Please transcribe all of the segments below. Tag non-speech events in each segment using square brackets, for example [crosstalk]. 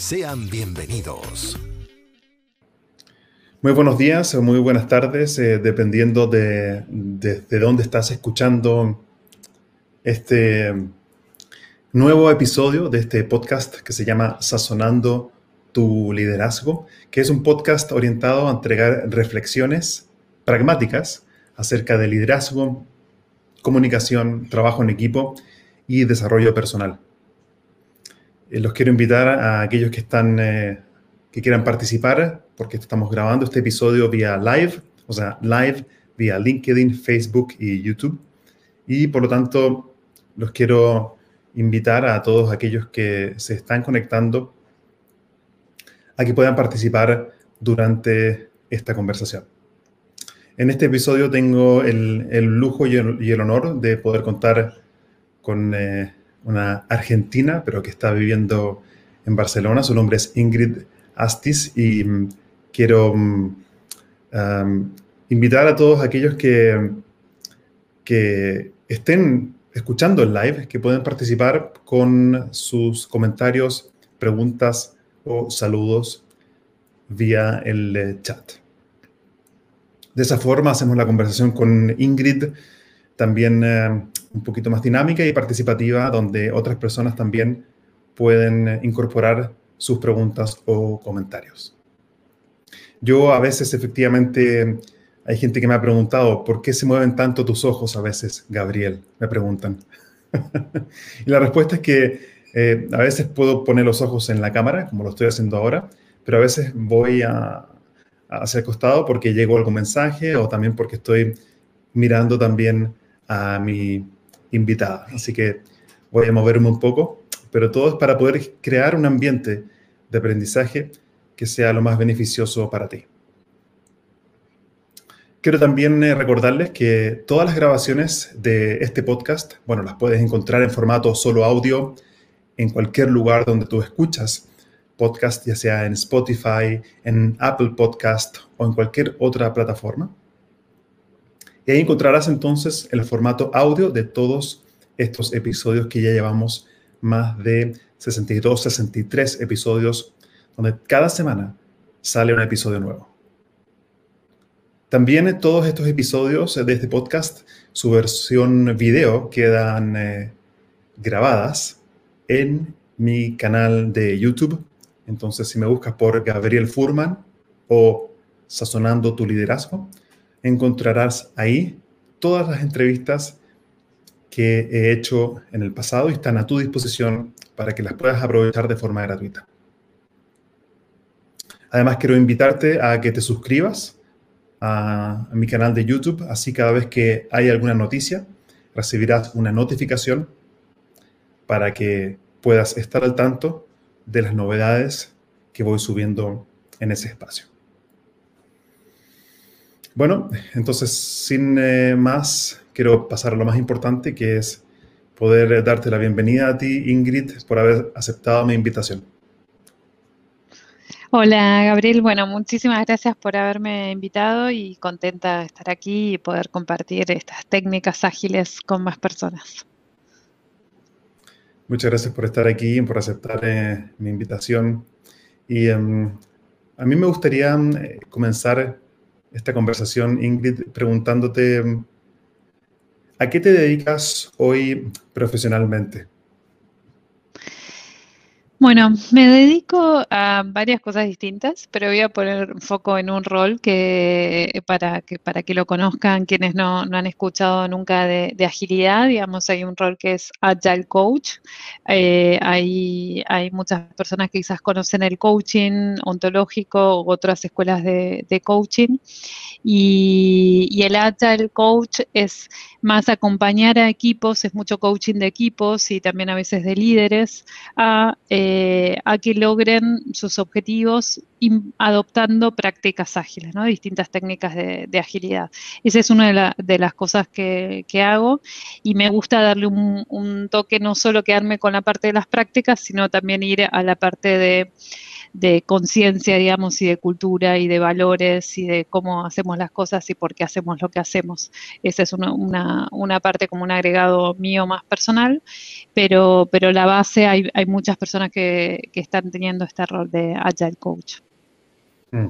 Sean bienvenidos. Muy buenos días o muy buenas tardes, eh, dependiendo de, de, dónde estás escuchando este nuevo episodio de este podcast que se llama Sazonando tu liderazgo, que es un podcast orientado a entregar reflexiones pragmáticas acerca de liderazgo, comunicación, trabajo en equipo y desarrollo personal. Eh, los quiero invitar a aquellos que están, eh, que quieran participar, porque estamos grabando este episodio vía live, o sea, live vía LinkedIn, Facebook y YouTube. Y por lo tanto, los quiero invitar a todos aquellos que se están conectando a que puedan participar durante esta conversación. En este episodio tengo el, lujo y el, honor de poder contar con eh, una argentina, pero que está viviendo en Barcelona. Su nombre es Ingrid Astis y mm, quiero mm, invitar a todos aquellos que, que estén escuchando el live, que pueden participar con sus comentarios, preguntas o saludos vía el eh, chat. De esa forma hacemos la conversación con Ingrid también eh, un poquito más dinámica y participativa, donde otras personas también pueden incorporar sus preguntas o comentarios. Yo a veces efectivamente hay gente que me ha preguntado, ¿por qué se mueven tanto tus ojos a veces, Gabriel? Me preguntan. [laughs] y la respuesta es que eh, a veces puedo poner los ojos en la cámara, como lo estoy haciendo ahora, pero a veces voy a, hacia el costado porque llegó algún mensaje o también porque estoy mirando también a mi invitada. Así que voy a moverme un poco, pero todo es para poder crear un ambiente de aprendizaje que sea lo más beneficioso para ti. Quiero también eh, recordarles que todas las grabaciones de este podcast, bueno, las puedes encontrar en formato solo audio en cualquier lugar donde tú escuchas podcast, ya sea en Spotify, en Apple Podcast o en cualquier otra plataforma. Y ahí encontrarás entonces el formato audio de todos estos episodios que ya llevamos más de 62, 63 episodios, donde cada semana sale un episodio nuevo. También todos estos episodios de este podcast, su versión video, quedan eh, grabadas en mi canal de YouTube entonces, si me buscas por Gabriel Furman o Sazonando tu liderazgo, encontrarás ahí todas las entrevistas que he hecho en el pasado y están a tu disposición para que las puedas aprovechar de forma gratuita. Además, quiero invitarte a que te suscribas a, mi canal de YouTube, así cada vez que hay alguna noticia, recibirás una notificación para que puedas estar al tanto de las novedades que voy subiendo en ese espacio. Bueno, entonces sin eh, más, quiero pasar a lo más importante, que es poder darte la bienvenida a ti, Ingrid, por haber aceptado mi invitación. Hola, Gabriel. Bueno, muchísimas gracias por haberme invitado y contenta de estar aquí y poder compartir estas técnicas ágiles con más personas. Muchas gracias por estar aquí, y por aceptar eh, mi invitación. Y em, a mí me gustaría em, comenzar esta conversación, Ingrid, preguntándote, ¿a qué te dedicas hoy profesionalmente? Bueno, me dedico a varias cosas distintas, pero voy a poner foco en un rol que para que, para que lo conozcan quienes no, han escuchado nunca de, agilidad, digamos, hay un rol que es Agile Coach. Eh, hay, hay, muchas personas que quizás conocen el coaching ontológico u otras escuelas de, coaching. Y, y, el Agile Coach es más acompañar a equipos, es mucho coaching de equipos y también a veces de líderes a... Eh, eh, a que logren sus objetivos adoptando prácticas ágiles, ¿no? distintas técnicas de, agilidad. Esa es una de, las cosas que, hago y me gusta darle un, toque, no solo quedarme con la parte de las prácticas, sino también ir a la parte de de conciencia, digamos, y de cultura y de valores y de cómo hacemos las cosas y por qué hacemos lo que hacemos. Esa es una, una, parte como un agregado mío más personal, pero, pero la base hay, hay muchas personas que, que, están teniendo este rol de Agile Coach. Mm.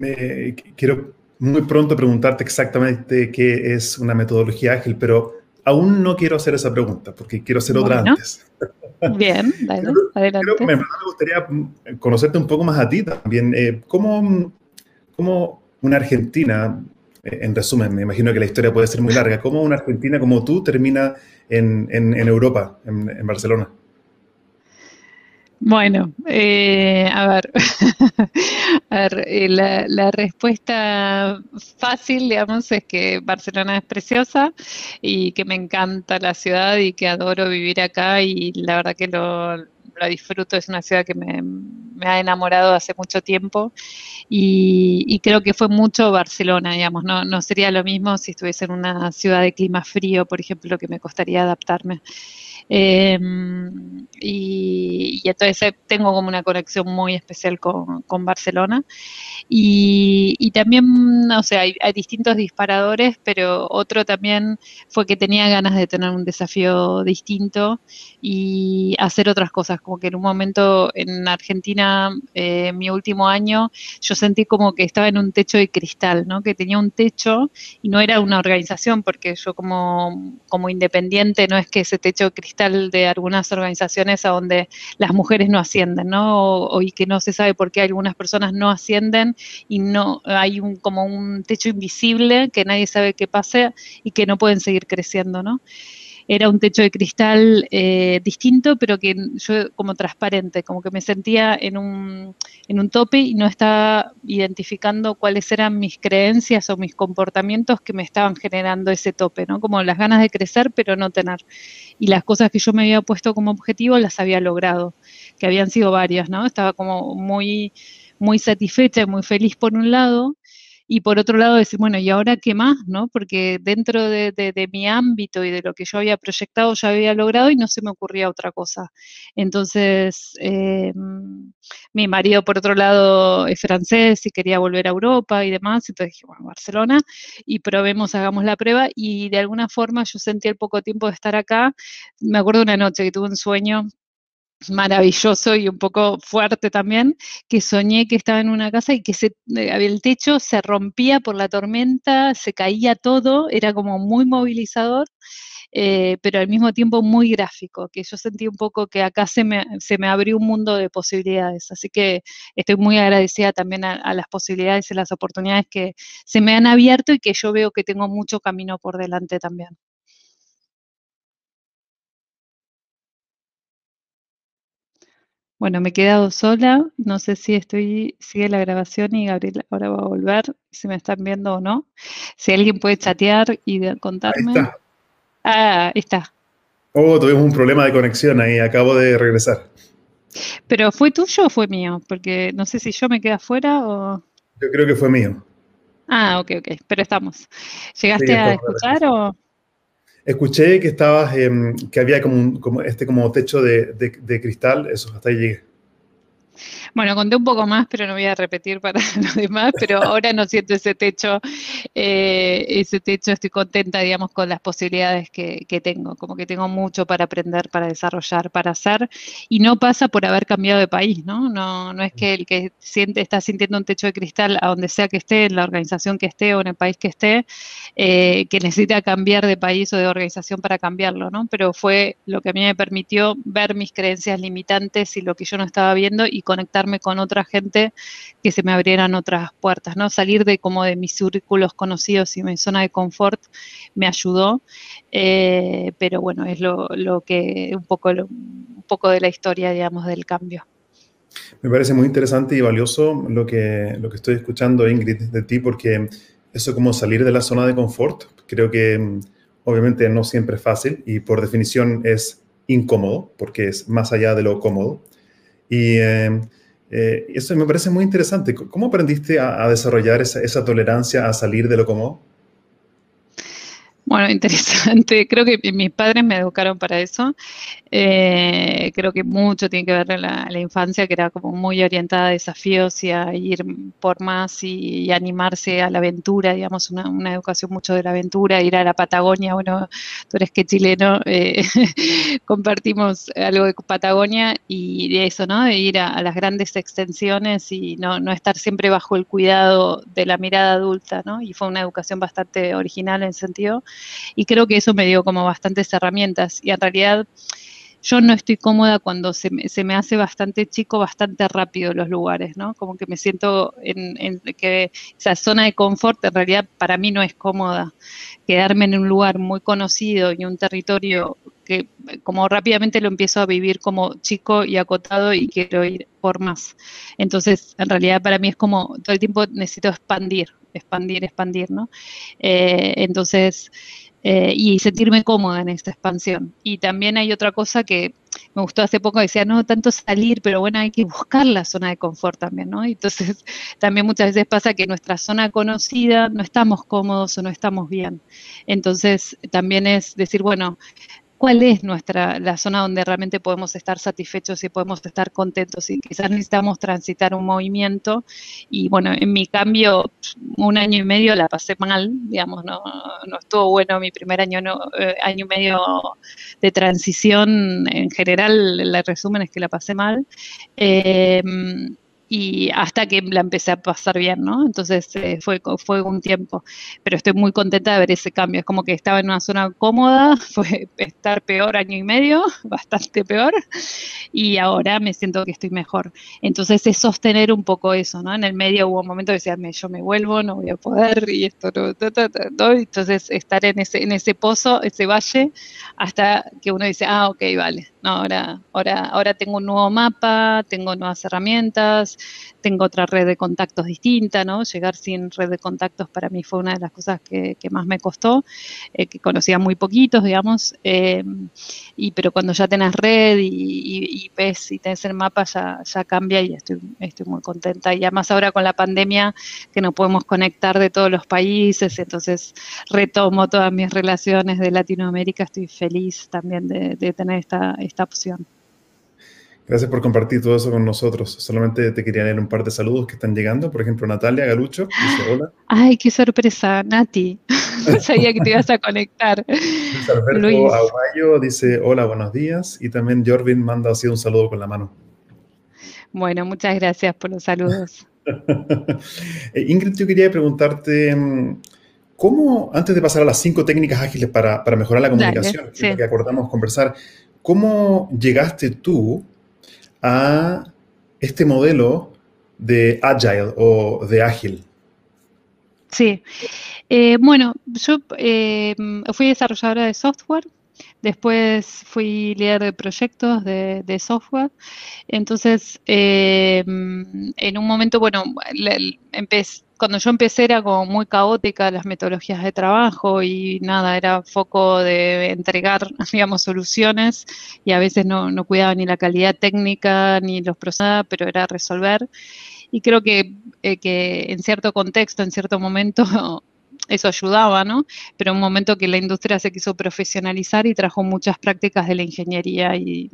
Eh, quiero muy pronto preguntarte exactamente qué es una metodología ágil, pero aún no quiero hacer esa pregunta porque quiero hacer otra antes. [laughs] Bien, adelante. me, gustaría conocerte un poco más a ti también. Eh, ¿cómo, ¿Cómo una argentina, eh, en resumen, me imagino que la historia puede ser muy larga, cómo una argentina como tú termina en, en, Europa, en, Barcelona? Bueno, eh, a ver, [laughs] a ver la, la, respuesta fácil, digamos, es que Barcelona es preciosa y que me encanta la ciudad y que adoro vivir acá y la verdad que lo, lo disfruto, es una ciudad que me, ha enamorado hace mucho tiempo y, creo que fue mucho Barcelona, digamos, no, no sería lo mismo si estuviese en una ciudad de clima frío, por ejemplo, que me costaría adaptarme. Em, y, entonces tengo como una conexión muy especial con, Barcelona. Y, también, o sea, hay, distintos disparadores, pero otro también fue que tenía ganas de tener un desafío distinto y hacer otras cosas, como que en un momento en Argentina, eh, mi último año, yo sentí como que estaba en un techo de cristal, ¿no? Que tenía un techo y no era una organización, porque yo como, como independiente no es que ese techo de cristal de algunas organizaciones a donde las mujeres no ascienden, ¿no? O, y que no se sabe por qué algunas personas no ascienden y no hay un, como un techo invisible que nadie sabe qué pasa y que no pueden seguir creciendo, ¿no? Era un techo de cristal eh, distinto, pero que yo como transparente, como que me sentía en un, en un tope y no estaba identificando cuáles eran mis creencias o mis comportamientos que me estaban generando ese tope, ¿no? Como las ganas de crecer, pero no tener. Y las cosas que yo me había puesto como objetivo las había logrado, que habían sido varias, ¿no? Estaba como muy muy satisfecha y muy feliz por un lado, y por otro lado decir, bueno, ¿y ahora qué más? ¿no? Porque dentro de, mi ámbito y de lo que yo había proyectado ya había logrado y no se me ocurría otra cosa. Entonces, eh, mi marido por otro lado es francés y quería volver a Europa y demás, entonces dije, bueno, Barcelona y probemos, hagamos la prueba y de alguna forma yo sentí el poco tiempo de estar acá. Me acuerdo una noche que tuve un sueño maravilloso y un poco fuerte también, que soñé que estaba en una casa y que se, eh, el techo se rompía por la tormenta, se caía todo, era como muy movilizador, eh, pero al mismo tiempo muy gráfico, que yo sentí un poco que acá se me, se me abrió un mundo de posibilidades, así que estoy muy agradecida también a las posibilidades y las oportunidades que se me han abierto y que yo veo que tengo mucho camino por delante también. Bueno, me he quedado sola, no sé si estoy, sigue la grabación y Gabriel ahora va a volver, si me están viendo o no. Si alguien puede chatear y contarme. Ahí está. Ah, ahí está. Oh, tuvimos un problema de conexión ahí, acabo de regresar. ¿Pero fue tuyo o fue mío? Porque no sé si yo me quedé afuera o... Yo creo que fue mío. Ah, ok, ok, pero estamos. ¿Llegaste a escuchar o...? Escuché que estabas, que había como, como, este como techo de, cristal, eso, hasta ahí llegué. Bueno, conté un poco más, pero no voy a repetir para [laughs] los demás, pero ahora no siento ese techo, eh, ese techo, estoy contenta, digamos, con las posibilidades que, tengo, como que tengo mucho para aprender, para desarrollar, para hacer, y no pasa por haber cambiado de país, ¿no? No, no es que el que siente, está sintiendo un techo de cristal a donde sea que esté, en la organización que esté o en el país que esté, eh, que necesita cambiar de país o de organización para cambiarlo, ¿no? Pero fue lo que a mí me permitió ver mis creencias limitantes y lo que yo no estaba viendo y con otra gente que se me abrieran otras puertas, ¿no? Salir de como de mis círculos conocidos y mi zona de confort me ayudó, eh, pero bueno, es lo, que, un poco, un poco de la historia, digamos, del cambio. Me parece muy interesante y valioso lo que, lo que estoy escuchando, Ingrid, de ti, porque eso como salir de la zona de confort, creo que mm, obviamente no siempre es fácil y por definición es incómodo, porque es más allá de lo cómodo. Y eh, eh, eso me parece muy interesante. ¿Cómo aprendiste a, desarrollar esa, esa, tolerancia a salir de lo cómodo? Bueno, [laughs] interesante. Creo que mis padres me educaron para eso. Eh, creo que mucho tiene que ver la, la infancia, que era como muy orientada a desafíos y a ir por más y, animarse a la aventura, digamos, una, educación mucho de la aventura, ir a la Patagonia. Bueno, tú eres que chileno, eh, [laughs] compartimos algo de Patagonia y de eso, ¿no? De ir a, las grandes extensiones y no, no estar siempre bajo el cuidado de la mirada adulta, ¿no? Y fue una educación bastante original en sentido y creo que eso me dio como bastantes herramientas y en realidad yo no estoy cómoda cuando se me, se me, hace bastante chico, bastante rápido los lugares, ¿no? Como que me siento en, en, que esa zona de confort en realidad para mí no es cómoda. Quedarme en un lugar muy conocido y un territorio que como rápidamente lo empiezo a vivir como chico y acotado y quiero ir por más. Entonces, en realidad para mí es como todo el tiempo necesito expandir, expandir, expandir, ¿no? Eh, entonces, eh, y sentirme cómoda en esta expansión. Y también hay otra cosa que me gustó hace poco, decía, no tanto salir, pero bueno, hay que buscar la zona de confort también, ¿no? Entonces, [laughs] también muchas veces pasa que nuestra zona conocida no estamos cómodos o no estamos bien. Entonces, también es decir, bueno, cuál es nuestra la zona donde realmente podemos estar satisfechos y podemos estar contentos y quizás necesitamos transitar un movimiento. Y bueno en mi cambio un año y medio la pasé mal digamos no, no estuvo bueno mi primer año no, eh, año y medio de transición en general el resumen es que la pasé mal. Eh, y hasta que la empecé a pasar bien, ¿no? Entonces eh, fue, fue un tiempo, pero estoy muy contenta de ver ese cambio. Es como que estaba en una zona cómoda, [laughs] fue estar peor año y medio, [laughs] bastante peor, y ahora me siento que estoy mejor. Entonces es sostener un poco eso, ¿no? En el medio hubo un momento que decía, yo me vuelvo, no voy a poder, y esto no, entonces estar en ese, en ese pozo, ese valle, hasta que uno dice, ah, ok, vale, ahora, ahora, ahora tengo un nuevo mapa, tengo nuevas herramientas, tengo otra red de contactos distinta, ¿no? Llegar sin red de contactos para mí fue una de las cosas que, más me costó, eh, que conocía muy poquitos, digamos, eh, y pero cuando ya tenés red y, ves y tenés el mapa ya, ya cambia y estoy, estoy muy contenta. Y además ahora con la pandemia que nos podemos conectar de todos los países, entonces retomo todas mis relaciones de Latinoamérica, estoy feliz también de, de tener esta, esta opción. Gracias por compartir todo eso con nosotros. Solamente te quería leer un par de saludos que están llegando. Por ejemplo, Natalia Galucho dice [gasps] hola. Ay, qué sorpresa, Nati. [laughs] sabía que te ibas a conectar. Luis Alberto dice hola, buenos días. Y también Jorvin manda así un saludo con la mano. Bueno, muchas gracias por los saludos. [laughs] Eh, Ingrid, yo quería preguntarte, mm, ¿cómo, antes de pasar a las cinco técnicas ágiles para, para mejorar la comunicación, que acordamos conversar, ¿cómo llegaste tú a este modelo de agile o de ágil? Sí, eh, bueno, yo eh, fui desarrolladora de software, después fui líder de proyectos de, software, entonces eh, en un momento, bueno, empecé, cuando yo empecé era como muy caótica las metodologías de trabajo y nada, era foco de entregar, [laughs] digamos, soluciones y a veces no, no cuidaba ni la calidad técnica ni los procesos, pero era resolver. Y creo que, eh, que en cierto contexto, en cierto momento, [laughs] eso ayudaba, ¿no? Pero un momento que la industria se quiso profesionalizar y trajo muchas prácticas de la ingeniería y,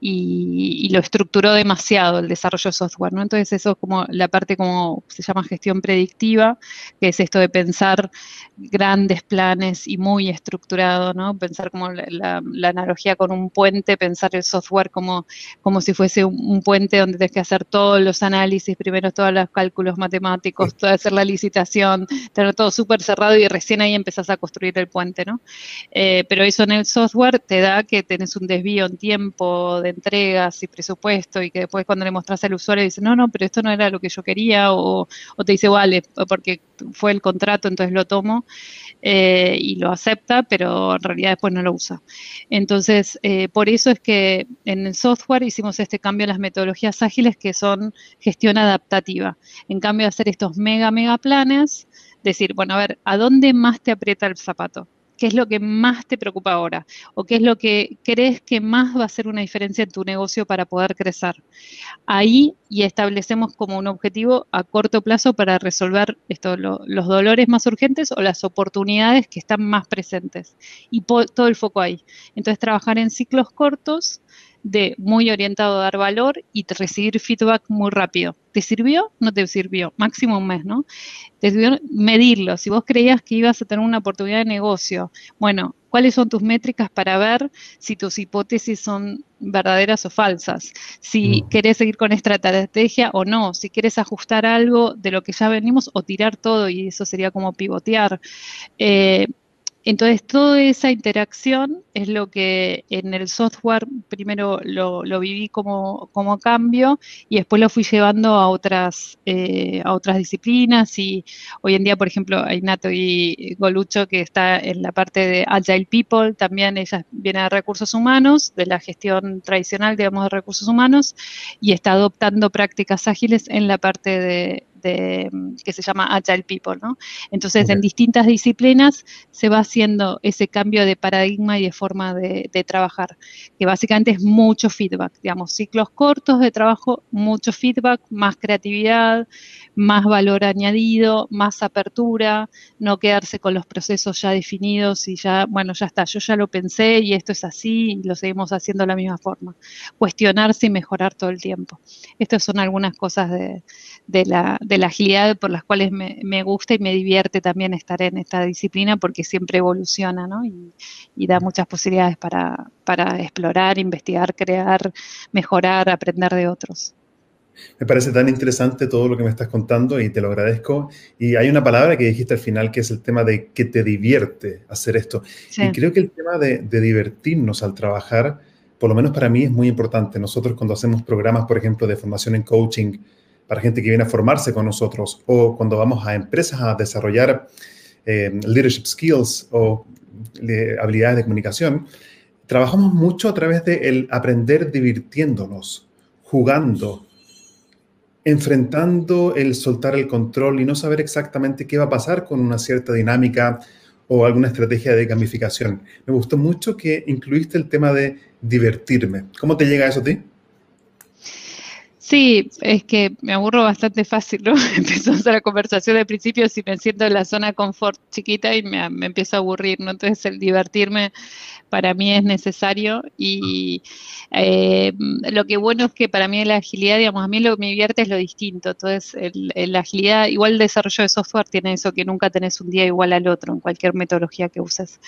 y, lo estructuró demasiado el desarrollo de software, ¿no? Entonces eso es como la parte como se llama gestión predictiva, que es esto de pensar grandes planes y muy estructurado, ¿no? Pensar como la, analogía con un puente, pensar el software como, como si fuese un, puente donde tienes que hacer todos los análisis, primero todos los cálculos matemáticos, hacer la licitación, tener todo súper cerrado y recién ahí empezás a construir el puente, ¿no? Eh, pero eso en el software te da que tenés un desvío en tiempo de entregas y presupuesto y que después cuando le mostras al usuario dice, no, no, pero esto no era lo que yo quería o, te dice, vale, porque fue el contrato, entonces lo tomo eh, y lo acepta, pero en realidad después no lo usa. Entonces, eh, por eso es que en el software hicimos este cambio en las metodologías ágiles que son gestión adaptativa. En cambio de hacer estos mega, mega planes, decir, bueno, a ver, ¿a dónde más te aprieta el zapato? ¿Qué es lo que más te preocupa ahora? ¿O qué es lo que crees que más va a hacer una diferencia en tu negocio para poder crecer? Ahí y establecemos como un objetivo a corto plazo para resolver esto, los dolores más urgentes o las oportunidades que están más presentes. Y todo el foco ahí. Entonces, trabajar en ciclos cortos de muy orientado a dar valor y recibir feedback muy rápido. ¿Te sirvió? No te sirvió. Máximo un mes, ¿no? Te sirvió medirlo. Si vos creías que ibas a tener una oportunidad de negocio, bueno, ¿cuáles son tus métricas para ver si tus hipótesis son verdaderas o falsas? Si mm. querés seguir con esta estrategia o no, si quieres ajustar algo de lo que ya venimos o tirar todo y eso sería como pivotear. Eh, entonces, toda esa interacción es lo que en el software primero lo, viví como, cambio y después lo fui llevando a otras, eh, a otras disciplinas y hoy en día, por ejemplo, hay Nato y Golucho que está en la parte de Agile People, también ella viene de recursos humanos, de la gestión tradicional, digamos, de recursos humanos y está adoptando prácticas ágiles en la parte de, que se llama Agile People, ¿no? Entonces, en distintas disciplinas se va haciendo ese cambio de paradigma y de forma de, trabajar, que básicamente es mucho feedback, digamos, ciclos cortos de trabajo, mucho feedback, más creatividad, más valor añadido, más apertura, no quedarse con los procesos ya definidos y ya, bueno, ya está, yo ya lo pensé y esto es así y lo seguimos haciendo de la misma forma. Cuestionarse y mejorar todo el tiempo. Estas son algunas cosas de, la, de la agilidad por las cuales me, gusta y me divierte también estar en esta disciplina porque siempre evoluciona ¿no? y, da muchas posibilidades para, para explorar, investigar, crear, mejorar, aprender de otros. Me parece tan interesante todo lo que me estás contando y te lo agradezco. Y hay una palabra que dijiste al final que es el tema de que te divierte hacer esto. Y creo que el tema de, de, divertirnos al trabajar, por lo menos para mí, es muy importante. Nosotros cuando hacemos programas, por ejemplo, de formación en coaching para gente que viene a formarse con nosotros o cuando vamos a empresas a desarrollar eh, leadership skills o habilidades de comunicación, trabajamos mucho a través de el aprender divirtiéndonos, jugando, enfrentando el soltar el control y no saber exactamente qué va a pasar con una cierta dinámica o alguna estrategia de gamificación. Me gustó mucho que incluiste el tema de divertirme. ¿Cómo te llega eso a ti? Sí, es que me aburro bastante fácil, ¿no? [laughs] Empezamos la conversación de principio si me siento en la zona confort chiquita y me, me empiezo a aburrir, ¿no? Entonces el divertirme para mí es necesario y eh, lo que bueno es que para mí la agilidad, digamos, a mí lo que me divierte es lo distinto. Entonces, la agilidad, igual el desarrollo de software tiene eso que nunca tenés un día igual al otro en cualquier metodología que uses.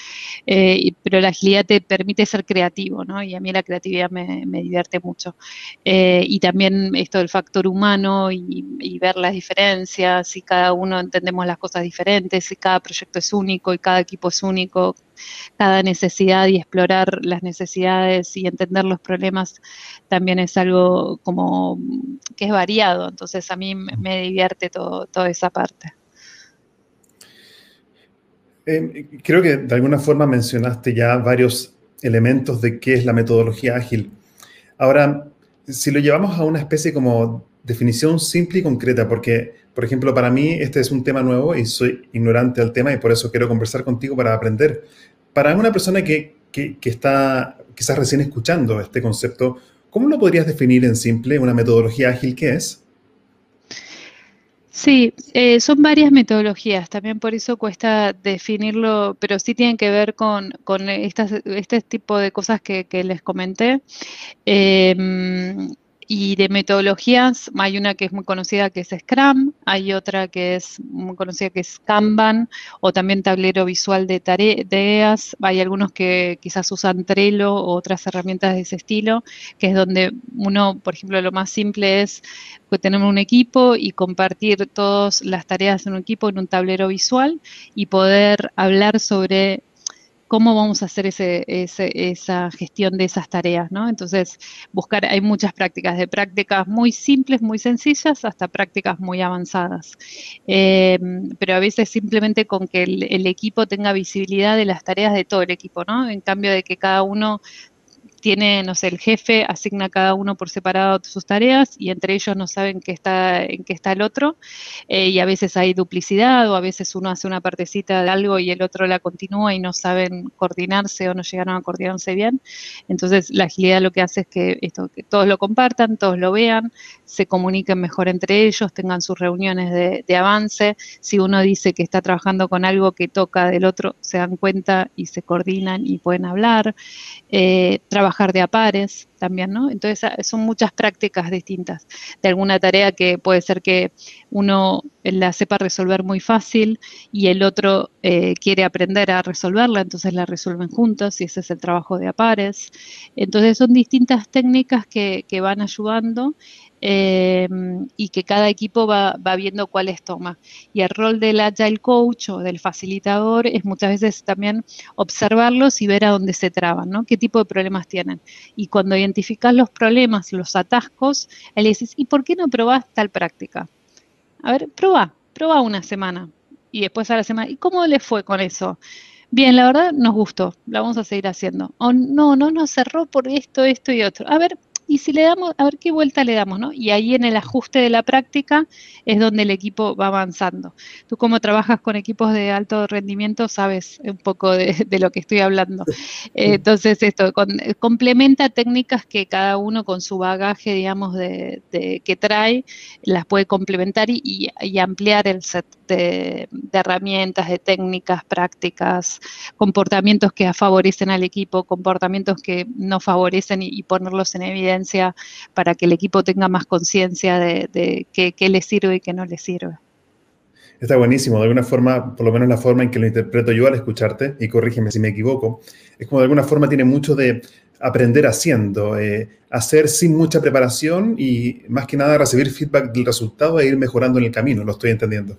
Eh, pero la agilidad te permite ser creativo, ¿no? Y a mí la creatividad me, divierte mucho. Eh, y también esto del factor humano y, y ver las diferencias, y cada uno entendemos las cosas diferentes, y cada proyecto es único y cada equipo es único, cada necesidad y explorar las necesidades y entender los problemas también es algo como que es variado. Entonces a mí me divierte todo, toda esa parte. Eh, creo que de alguna forma mencionaste ya varios elementos de qué es la metodología ágil. Ahora, si lo llevamos a una especie como definición simple y concreta, porque, por ejemplo, para mí este es un tema nuevo y soy ignorante del tema y por eso quiero conversar contigo para aprender. Para una persona que, que, está quizás recién escuchando este concepto, ¿cómo lo podrías definir en simple una metodología ágil qué es? Sí, eh, son varias metodologías, también por eso cuesta definirlo, pero sí tienen que ver con, con este tipo de cosas que, que les comenté. Eh, y de metodologías, hay una que es muy conocida que es Scrum, hay otra que es muy conocida que es Kanban, o también tablero visual de tareas. Hay algunos que quizás usan Trello o otras herramientas de ese estilo, que es donde uno, por ejemplo, lo más simple es que tenemos un equipo y compartir todas las tareas en un equipo en un tablero visual y poder hablar sobre cómo vamos a hacer ese, esa gestión de esas tareas, ¿no? Entonces, buscar, hay muchas prácticas, de prácticas muy simples, muy sencillas, hasta prácticas muy avanzadas. Eh, pero a veces simplemente con que el, el, equipo tenga visibilidad de las tareas de todo el equipo, ¿no? En cambio de que cada uno tiene, no sé, el jefe asigna cada uno por separado sus tareas y entre ellos no saben qué está, en qué está el otro eh, y a veces hay duplicidad o a veces uno hace una partecita de algo y el otro la continúa y no saben coordinarse o no llegaron a coordinarse bien. Entonces la agilidad lo que hace es que, esto, que todos lo compartan, todos lo vean, se comuniquen mejor entre ellos, tengan sus reuniones de, avance. Si uno dice que está trabajando con algo que toca del otro, se dan cuenta y se coordinan y pueden hablar. Eh, trabajar de a pares también, ¿no? Entonces ah, son muchas prácticas distintas de alguna tarea que puede ser que uno la sepa resolver muy fácil y el otro eh, quiere aprender a resolverla, entonces la resuelven juntos y ese es el trabajo de a pares. Entonces son distintas técnicas que van ayudando eh, y que cada equipo va, viendo cuáles toma. Y el rol del Agile Coach o del facilitador es muchas veces también observarlos y ver a dónde se traban, ¿no? qué tipo de problemas tienen. Y cuando identificas los problemas, los atascos, le dices, ¿y por qué no probás tal práctica? A ver, probá, probá una semana. Y después a la semana, ¿y cómo le fue con eso? Bien, la verdad nos gustó, la vamos a seguir haciendo. O no, no nos cerró por esto, esto y otro. A ver, y si le damos, a ver qué vuelta le damos, ¿no? Y ahí en el ajuste de la práctica es donde el equipo va avanzando. Tú como trabajas con equipos de alto rendimiento sabes un poco de, lo que estoy hablando. entonces esto complementa técnicas que cada uno con su bagaje, digamos, de, que trae, las puede complementar y, ampliar el set de, herramientas, de técnicas, prácticas, comportamientos que favorecen al equipo, comportamientos que no favorecen y ponerlos en evidencia para que el equipo tenga más conciencia de, qué, le sirve y qué no le sirve. Está buenísimo. De alguna forma, por lo menos la forma en que lo interpreto yo al escucharte, y corrígeme si me equivoco, es como de alguna forma tiene mucho de aprender haciendo, eh, hacer sin mucha preparación y más que nada recibir feedback del resultado e ir mejorando en el camino. Lo estoy entendiendo.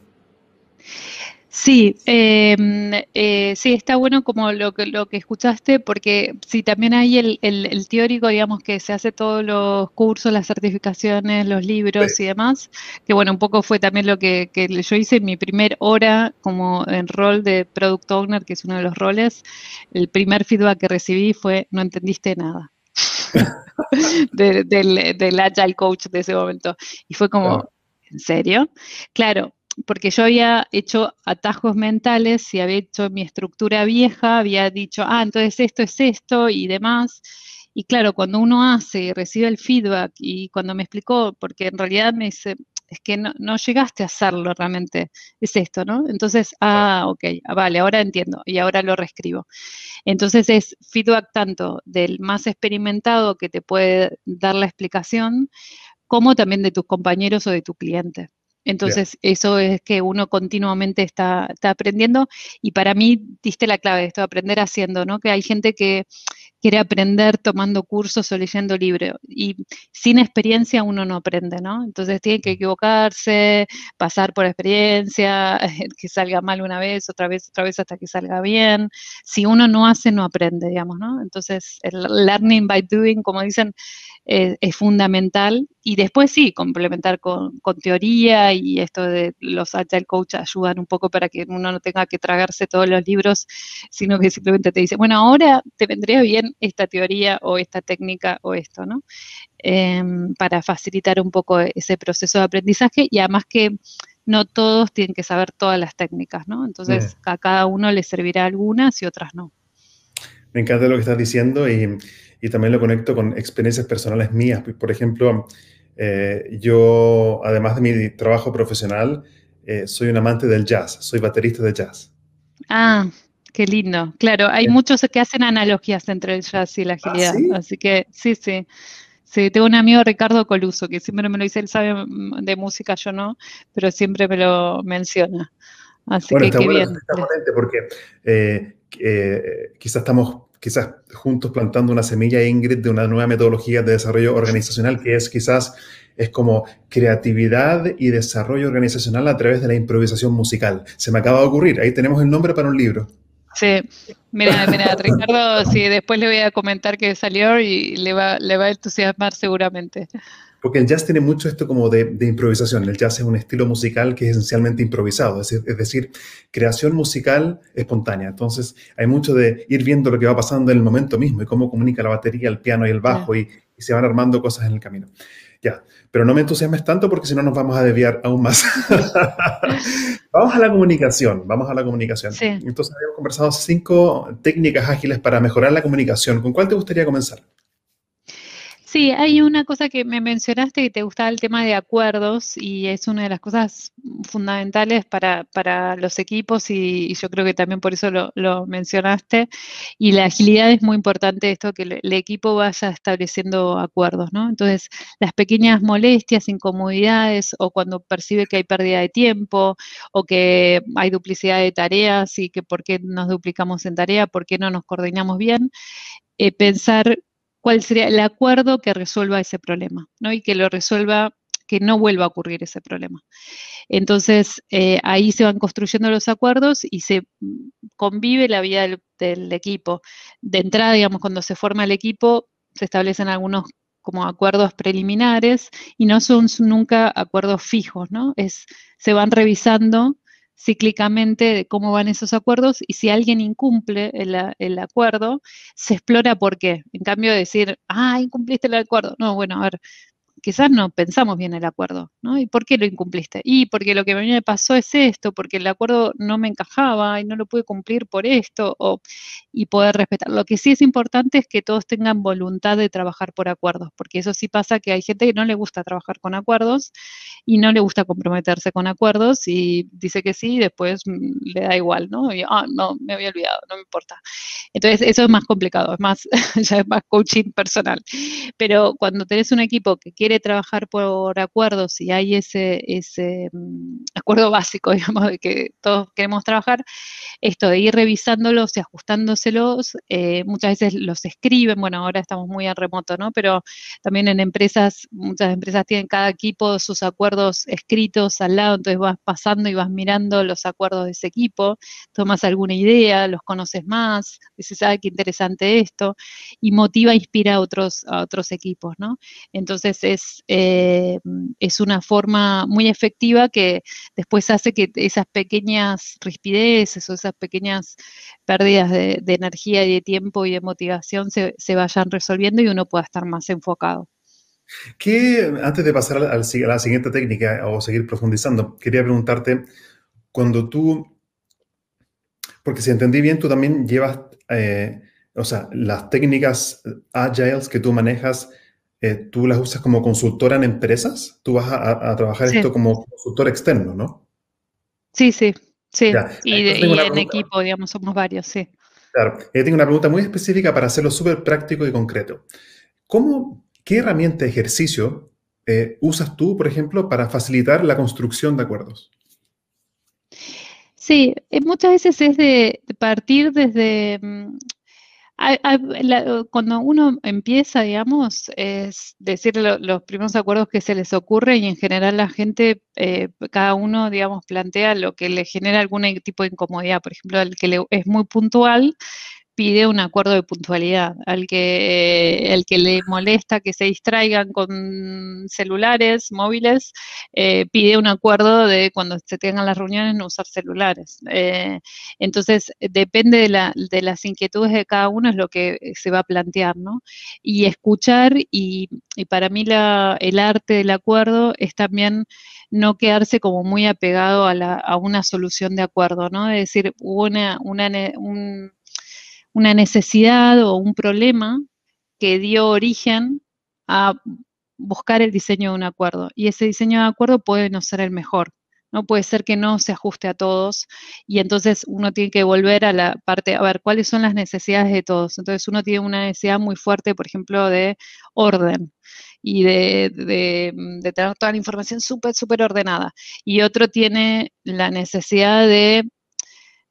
Sí, em, eh, sí, está bueno como lo que, lo que escuchaste, porque sí, también hay el, el, teórico, digamos, que se hace todos los cursos, las certificaciones, los libros y demás, que bueno, un poco fue también lo que, que, yo hice en mi primer hora como en rol de Product Owner, que es uno de los roles, el primer feedback que recibí fue, no entendiste nada. [laughs] del, del Agile Coach de ese momento. Y fue como, ¿en serio? Claro, porque yo había hecho atajos mentales y había hecho mi estructura vieja, había dicho, ah, entonces esto es esto y demás. Y claro, cuando uno hace y recibe el feedback y cuando me explicó, porque en realidad me dice, es que no, llegaste a hacerlo realmente, es esto, ¿no? Entonces, ah, ok, ah, vale, ahora entiendo y ahora lo reescribo. Entonces es feedback tanto del más experimentado que te puede dar la explicación, como también de tus compañeros o de tu cliente. Entonces, eso es que uno continuamente está, aprendiendo y para mí diste la clave de esto, aprender haciendo, ¿no? Que hay gente que quiere aprender tomando cursos o leyendo libros y sin experiencia uno no aprende, ¿no? Entonces tiene que equivocarse, pasar por experiencia, [laughs] que salga mal una vez, otra vez, otra vez hasta que salga bien. Si uno no hace, no aprende, digamos, ¿no? Entonces, el learning by doing, como dicen, es, fundamental. Y después sí, complementar con, teoría y esto de los Agile Coach ayudan un poco para que uno no tenga que tragarse todos los libros, sino que simplemente te dice, bueno, ahora te vendría bien esta teoría o esta técnica o esto, ¿no? Em, para facilitar un poco ese proceso de aprendizaje y además que no todos tienen que saber todas las técnicas, ¿no? Entonces a cada uno le servirá algunas y otras no. Me encanta lo que estás diciendo y y también lo conecto con experiencias personales mías. Por ejemplo, Eh, yo, además de mi trabajo profesional, eh, soy un amante del jazz, soy baterista de jazz. Ah, qué lindo. Claro, hay muchos que hacen analogías entre el jazz y la ah, agilidad. Así que sí, sí. Sí, tengo un amigo Ricardo Coluso que siempre me lo dice, él sabe de música, yo no, pero siempre me lo menciona. Así que qué bien. porque eh, eh, quizás estamos quizás juntos plantando una semilla, Ingrid, de una nueva metodología de desarrollo organizacional que es quizás es como creatividad y desarrollo organizacional a través de la improvisación musical. Se me acaba de ocurrir, ahí tenemos el nombre para un libro. Sí, mira, mira, [laughs] Ricardo, sí, después le voy a comentar que salió y le va, le va a entusiasmar seguramente. Porque el jazz tiene mucho esto como de, improvisación. El jazz es un estilo musical que es esencialmente improvisado, es, decir, creación musical espontánea. Entonces, hay mucho de ir viendo lo que va pasando en el momento mismo y cómo comunica la batería, el piano y el bajo y, y se van armando cosas en el camino. Ya, pero no me entusiasmes tanto porque si no nos vamos a desviar aún más. [laughs] vamos a la comunicación, vamos a la comunicación. Entonces habíamos conversado cinco técnicas ágiles para mejorar la comunicación. ¿Con cuál te gustaría comenzar? Sí, hay una cosa que me mencionaste que te gustaba el tema de acuerdos y es una de las cosas fundamentales para, para los equipos y, yo creo que también por eso lo, mencionaste. Y la agilidad es muy importante esto, que el, equipo vaya estableciendo acuerdos, ¿no? Entonces, las pequeñas molestias, incomodidades o cuando percibe que hay pérdida de tiempo o que hay duplicidad de tareas y que por qué nos duplicamos en tarea, por qué no nos coordinamos bien, eh, pensar cuál sería el acuerdo que resuelva ese problema, ¿no? Y que lo resuelva, que no vuelva a ocurrir ese problema. Entonces, eh, ahí se van construyendo los acuerdos y se mm, convive la vida del, equipo. De entrada, digamos, cuando se forma el equipo, se establecen algunos como acuerdos preliminares y no son nunca acuerdos fijos, ¿no? Es, se van revisando cíclicamente de cómo van esos acuerdos y si alguien incumple el, acuerdo, se explora por qué. En cambio de decir, ah, incumpliste el acuerdo. No, bueno, a ver, quizás no pensamos bien el acuerdo, ¿no? ¿Y por qué lo incumpliste? Y porque lo que a mí me pasó es esto, porque el acuerdo no me encajaba y no lo pude cumplir por esto, o, y poder respetar. Lo que sí es importante es que todos tengan voluntad de trabajar por acuerdos, porque eso sí pasa que hay gente que no le gusta trabajar con acuerdos y no le gusta comprometerse con acuerdos y dice que sí y después mm, le da igual, ¿no? Y, ah, no, me había olvidado, no me importa. Entonces, eso es más complicado, es más, [laughs] ya es más coaching personal. Pero cuando tenés un equipo que quiere quiere trabajar por acuerdos y hay ese, ese mm, acuerdo [laughs] básico, digamos, de que todos queremos trabajar, esto de ir revisándolos y ajustándoselos, eh, muchas veces los escriben, bueno, ahora estamos muy a remoto, ¿no? Pero también en empresas, muchas empresas tienen cada equipo sus acuerdos escritos al lado, entonces vas pasando y vas mirando los acuerdos de ese equipo, tomas alguna idea, los conoces más, dices, ah, qué interesante esto, y motiva, inspira a otros, a otros equipos, ¿no? Entonces es eh, es, una forma muy efectiva que después hace que esas pequeñas rispideces o esas pequeñas pérdidas de, energía y de tiempo y de motivación se, vayan resolviendo y uno pueda estar más enfocado. Que antes de pasar a la siguiente técnica o seguir profundizando, quería preguntarte, cuando tú, porque si entendí bien, tú también llevas, eh, o sea, las técnicas agiles que tú manejas, eh, tú las usas como consultora en empresas, tú vas a, trabajar esto como consultor externo, ¿no? Sí, sí, sí. Y, en equipo, digamos, somos varios, sí. Claro, yo tengo una pregunta muy específica para hacerlo súper práctico y concreto. ¿Cómo, ¿Qué herramienta de ejercicio eh, usas tú, por ejemplo, para facilitar la construcción de acuerdos? Sí, eh, muchas veces es de partir desde mm, cuando uno empieza, digamos, es decir los primeros acuerdos que se les ocurre y en general la gente, eh, cada uno, digamos, plantea lo que le genera algún tipo de incomodidad. Por ejemplo, el que le, es muy puntual, pide un acuerdo de puntualidad. Al que, el que le molesta que se distraigan con celulares, móviles, eh, pide un acuerdo de cuando se tengan las reuniones no usar celulares. Eh, entonces, depende de, la, de, las inquietudes de cada uno, es lo que se va a plantear, ¿no? Y escuchar, y, y para mí la, el arte del acuerdo es también no quedarse como muy apegado a, la, a una solución de acuerdo, ¿no? Es decir, una, una, un, una necesidad o un problema que dio origen a buscar el diseño de un acuerdo. Y ese diseño de acuerdo puede no ser el mejor. No puede ser que no se ajuste a todos y entonces uno tiene que volver a la parte, a ver, cuáles son las necesidades de todos. Entonces uno tiene una necesidad muy fuerte, por ejemplo, de orden y de, de tener toda la información súper, súper ordenada. Y otro tiene la necesidad de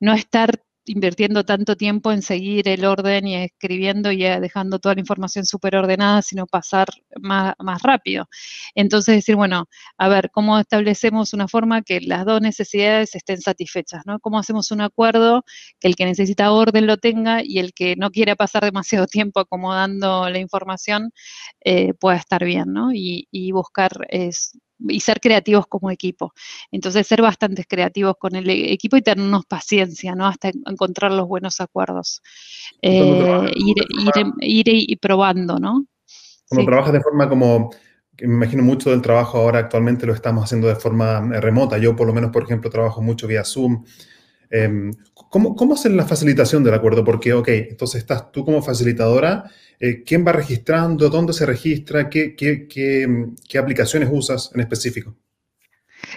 no estar invirtiendo tanto tiempo en seguir el orden y escribiendo y eh, dejando toda la información súper ordenada, sino pasar más, rápido. Entonces decir, bueno, a ver, ¿cómo establecemos una forma que las dos necesidades estén satisfechas? ¿no? ¿Cómo hacemos un acuerdo que el que necesita orden lo tenga y el que no quiere pasar demasiado [laughs] tiempo acomodando la información eh, pueda estar bien, ¿no? Y, y buscar es, y ser creativos como equipo. Entonces, ser bastante creativos con el equipo y tenernos paciencia, ¿no? Hasta encontrar los buenos acuerdos. Eh, ir, ir, ir, probando, ¿no? Cuando trabajas de forma como, me imagino mucho del trabajo ahora actualmente lo estamos haciendo de forma eh, remota. Yo, por lo menos, por ejemplo, trabajo mucho vía Zoom. Em, ¿cómo, ¿Cómo hacer la facilitación del acuerdo? Porque, ok, entonces estás tú como facilitadora eh, quién va registrando, dónde se registra, qué, qué, aplicaciones usas en específico.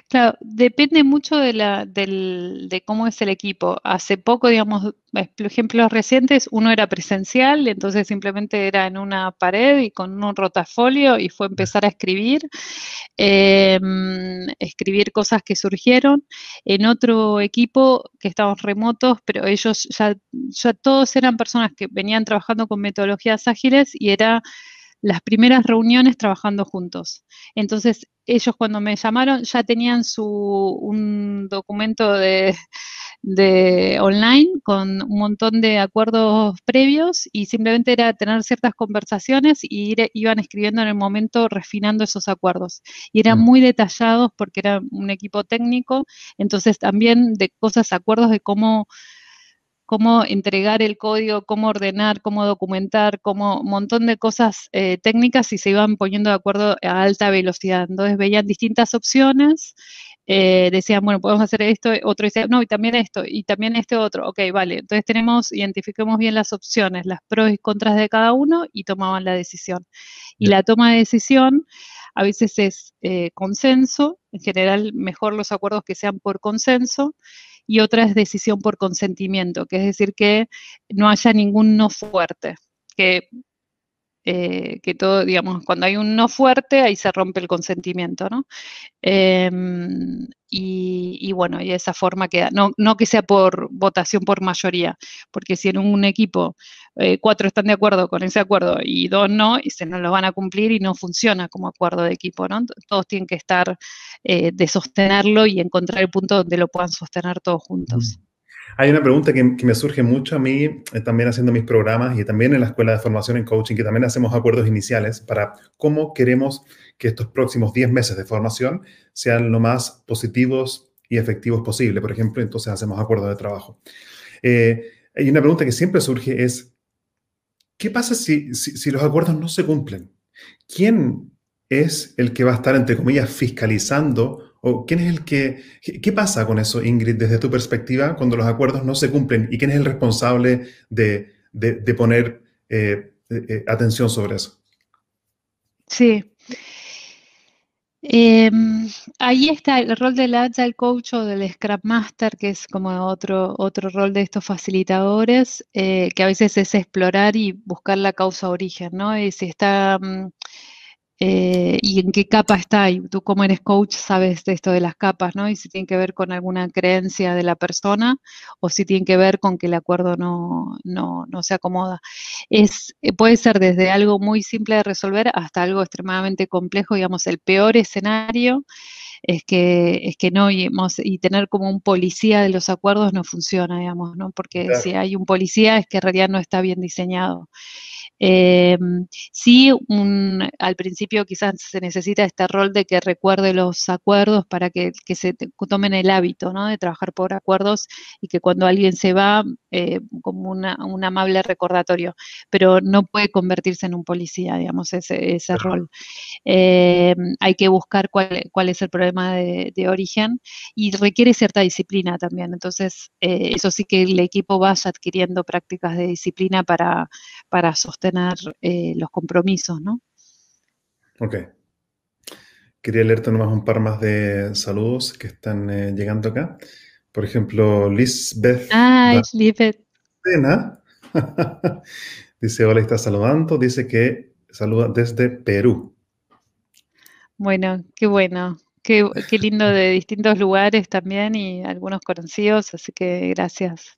Claro, depende mucho de, la, de cómo es el equipo. Hace poco, digamos, ejemplos recientes, uno era presencial, entonces simplemente era en una pared y con un rotafolio y fue empezar a escribir, em, escribir cosas que surgieron. En otro equipo que estábamos remotos, pero ellos ya, ya todos eran personas que venían trabajando con metodologías ágiles y era las primeras reuniones trabajando juntos. Entonces, ellos cuando me llamaron ya tenían su un documento de, online con un montón de acuerdos previos y simplemente era tener ciertas conversaciones y iban escribiendo en el momento refinando esos acuerdos. Y eran mm. muy detallados porque era un equipo técnico, entonces también de cosas, acuerdos de cómo cómo entregar el código, cómo ordenar, cómo documentar, como un montón de cosas eh, técnicas y se iban poniendo de acuerdo a alta velocidad. Entonces veían distintas opciones, eh, decían, bueno, podemos hacer esto, otro decía, no, y también esto, y también este otro. Ok, vale, entonces tenemos, identifiquemos bien las opciones, las pros y contras de cada uno y tomaban la decisión. Y la toma de decisión a veces es eh, consenso, en general mejor los acuerdos que sean por consenso, y otra es decisión por consentimiento, que es decir, que no haya ningún no fuerte, que, eh, que todo, digamos, cuando hay un no fuerte, ahí se rompe el consentimiento, ¿no? Em, y, bueno, y esa forma queda, no, no que sea por votación por mayoría, porque si en un equipo eh, cuatro están de acuerdo con ese acuerdo y dos no, y se no lo van a cumplir y no funciona como acuerdo de equipo, ¿no? Todos tienen que estar eh, de sostenerlo y encontrar el punto donde lo puedan sostener todos juntos. Hay una pregunta que, me surge mucho a mí, eh, también haciendo mis programas y también en la Escuela de Formación en Coaching, que también hacemos acuerdos iniciales para cómo queremos que estos próximos 10 meses de formación sean lo más positivos y efectivos posible. Por ejemplo, entonces hacemos acuerdos de trabajo. Eh, hay una pregunta que siempre surge es, ¿qué pasa si, si, los acuerdos no se cumplen? ¿Quién es el que va a estar, entre comillas, fiscalizando ¿O quién es el que... ¿Qué pasa con eso, Ingrid, desde tu perspectiva, cuando los acuerdos no se cumplen? ¿Y quién es el responsable de, poner eh, eh, atención sobre eso? Sí. Em, ahí está el rol del Agile Coach o del Scrum Master, que es como otro, otro rol de estos facilitadores, eh, que a veces es explorar y buscar la causa origen, ¿no? Y si está... Mm, eh, y en qué capa está. Y tú como eres coach sabes de esto de las capas, ¿no? Y si tiene que ver con alguna creencia de la persona o si tiene que ver con que el acuerdo no, no, no se acomoda. Es, eh, puede ser desde algo muy simple de resolver hasta algo extremadamente complejo, digamos, el peor escenario es que, es que no, y, y, tener como un policía de los acuerdos no funciona, digamos, ¿no? Porque si hay un policía es que en realidad no está bien diseñado. Eh, sí, al principio quizás se necesita este rol de que recuerde los acuerdos para que, se tomen el hábito ¿no? de trabajar por acuerdos y que cuando alguien se va, eh, como un amable recordatorio, pero no puede convertirse en un policía, digamos, ese, ese rol. Eh, hay que buscar cuál, cuál, es el problema de, origen y requiere cierta disciplina también. Entonces, eh, eso sí que el equipo vaya adquiriendo prácticas de disciplina para, para sostener eh, los compromisos, ¿no? Ok, quería leerte nomás un par más de saludos que están eh, llegando acá. Por ejemplo, Lisbeth. Ah, Lisbeth. [laughs] dice, hola, está saludando. Dice que saluda desde Perú. Bueno, qué bueno. Qué, lindo de distintos lugares también y algunos conocidos, así que gracias.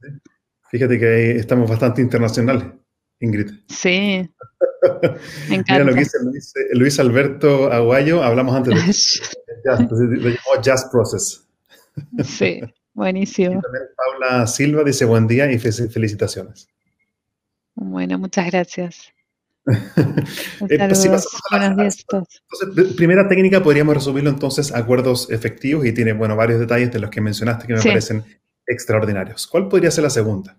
Fíjate que estamos bastante internacionales, Ingrid. Sí. Me encanta. [laughs] Mira lo que dice Luis, Alberto Aguayo, hablamos antes de [laughs] jazz, lo llamó Jazz Process. Sí, buenísimo. Y también Paula Silva dice buen día y felicitaciones. Bueno, muchas gracias. [laughs] Eh, pues Buenos Entonces, primera técnica podríamos resumirlo entonces acuerdos efectivos y tiene, bueno, varios detalles de los que mencionaste que me parecen extraordinarios. ¿Cuál podría ser la segunda?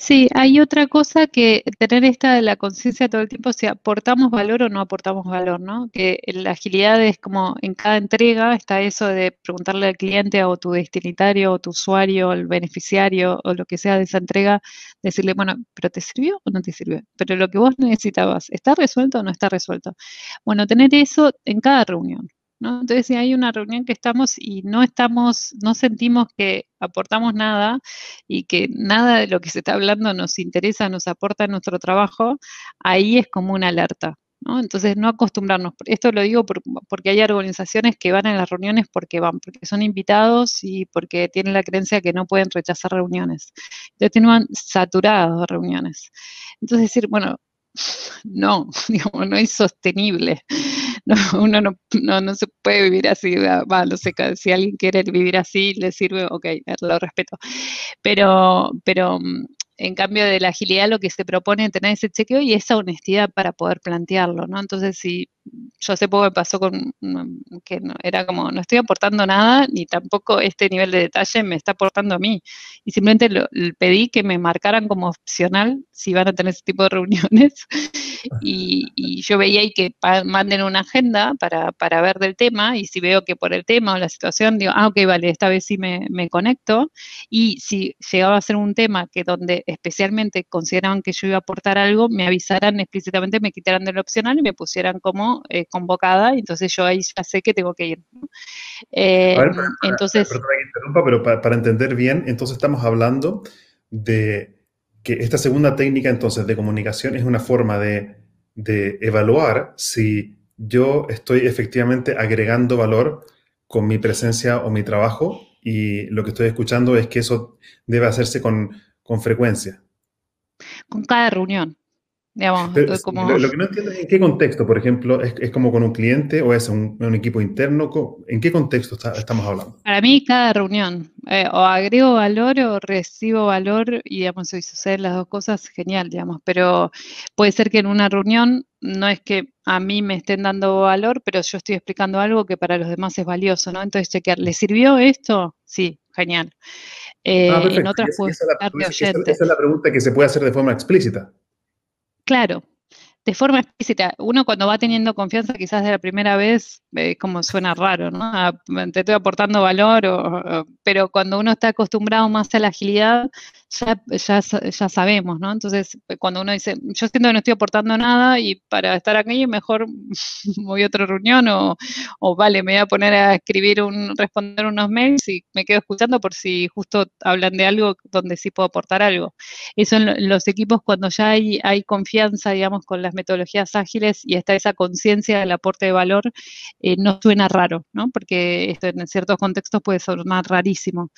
Sí, hay otra cosa que tener esta de la conciencia todo el tiempo, si aportamos valor o no aportamos valor, ¿no? Que la agilidad es como en cada entrega está eso de preguntarle al cliente o tu destinatario o tu usuario o el beneficiario o lo que sea de esa entrega, decirle, bueno, pero ¿te sirvió o no te sirvió? Pero lo que vos necesitabas, ¿está resuelto o no está resuelto? Bueno, tener eso en cada reunión. Entonces, si hay una reunión que estamos y no estamos, no sentimos que aportamos nada y que nada de lo que se está hablando nos interesa, nos aporta a nuestro trabajo, ahí es como una alerta. ¿no? Entonces, no acostumbrarnos. Esto lo digo porque hay organizaciones que van a las reuniones porque van, porque son invitados y porque tienen la creencia que no pueden rechazar reuniones. Entonces, tienen saturados reuniones. Entonces, decir, bueno, no, [laughs] digamos, no es sostenible. [laughs] uno no, no, se puede vivir así, va, no sé, si alguien quiere vivir así, le sirve, ok, lo respeto. Pero, pero mm, en cambio de la agilidad lo que se propone es tener ese chequeo y esa honestidad para poder plantearlo, ¿no? Entonces, si yo hace poco me pasó con que no, era como, no estoy aportando nada, ni tampoco este nivel de detalle me está aportando a mí. Y simplemente pedí que me marcaran como opcional si van a tener ese tipo de reuniones. [laughs] Y, yo veía ahí que manden una agenda para, para, ver del tema, y si veo que por el tema o la situación, digo, ah, ok, vale, esta vez sí me, me conecto. Y si llegaba a ser un tema que donde especialmente consideraban que yo iba a aportar algo, me avisaran explícitamente, me quitaran del opcional y me pusieran como eh, convocada, entonces yo ahí ya sé que tengo que ir. Eh, entonces... Perdón que interrumpa, pero para, entender bien, entonces estamos hablando de que esta segunda técnica entonces de comunicación es una forma de, de evaluar si yo estoy efectivamente agregando valor con mi presencia o mi trabajo y lo que estoy escuchando es que eso debe hacerse con, con frecuencia. Con cada reunión lo, que no entiendo es en qué contexto, por ejemplo, es, como con un cliente o es un, equipo interno, ¿en qué contexto estamos hablando? Para mí, cada reunión, eh, o agrego valor o recibo valor, y digamos, si suceden las dos cosas, genial, digamos, pero puede ser que en una reunión no es que a mí me estén dando valor, pero yo estoy explicando algo que para los demás es valioso, ¿no? Entonces, chequear, ¿le sirvió esto? Sí, genial. Eh, ah, en otras puede esa, esa es la pregunta que se puede hacer de forma explícita. Claro, de forma explícita. Uno cuando va teniendo confianza quizás de la primera vez, eh, como suena raro, ¿no? Te estoy aportando valor, pero cuando uno está acostumbrado más a la agilidad, ya, ya, sabemos, ¿no? Entonces, cuando uno dice, yo siento que no estoy aportando nada y para estar aquí mejor [laughs] voy a otra reunión o, o, vale, me voy a poner a escribir, un, responder unos mails y me quedo escuchando por si justo hablan de algo donde sí puedo aportar algo. Eso en los equipos cuando ya hay, hay confianza, digamos, con las metodologías ágiles y está esa conciencia del aporte de valor, eh, no suena raro, ¿no? Porque esto en ciertos contextos puede sonar rarísimo.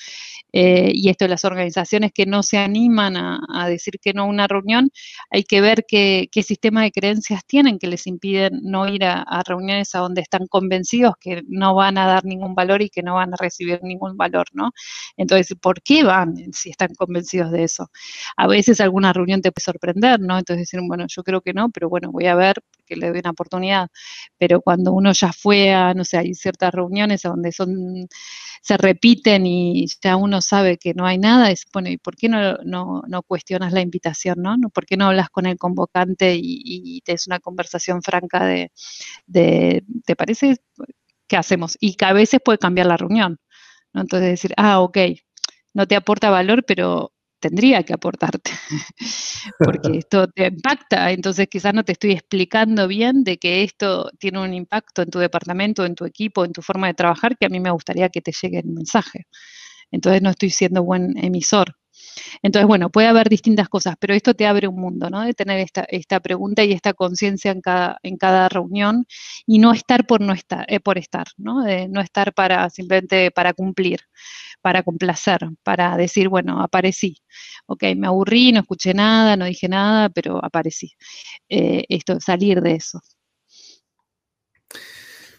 Eh, y esto de las organizaciones que no se animan a, decir que no a una reunión, hay que ver qué, sistema de creencias tienen que les impiden no ir a, reuniones a donde están convencidos que no van a dar ningún valor y que no van a recibir ningún valor, ¿no? Entonces, ¿por qué van si están convencidos de eso? A veces alguna reunión te puede sorprender, ¿no? Entonces decir, bueno, yo creo que no, pero bueno, voy a ver que le doy una oportunidad. Pero cuando uno ya fue a, no sé, hay ciertas reuniones donde son se repiten y ya uno sabe que no hay nada, es, bueno, ¿y por qué no, no, cuestionas la invitación, no? ¿Por qué no hablas con el convocante y, te es una conversación franca de, ¿te parece? ¿Qué hacemos? Y que a veces puede cambiar la reunión, ¿no? Entonces decir, ah, ok, no te aporta valor, pero tendría que aportarte, [laughs] porque esto te impacta, entonces quizás no te estoy explicando bien de que esto tiene un impacto en tu departamento, en tu equipo, en tu forma de trabajar, que a mí me gustaría que te llegue el mensaje. Entonces no estoy siendo buen emisor. Entonces, bueno, puede haber distintas cosas, pero esto te abre un mundo, ¿no? De tener esta, esta pregunta y esta conciencia en cada, en cada reunión y no estar por no estar, eh, por estar, ¿no? De no estar para simplemente para cumplir, para complacer, para decir, bueno, aparecí. Ok, me aburrí, no escuché nada, no dije nada, pero aparecí. Eh, esto, salir de eso.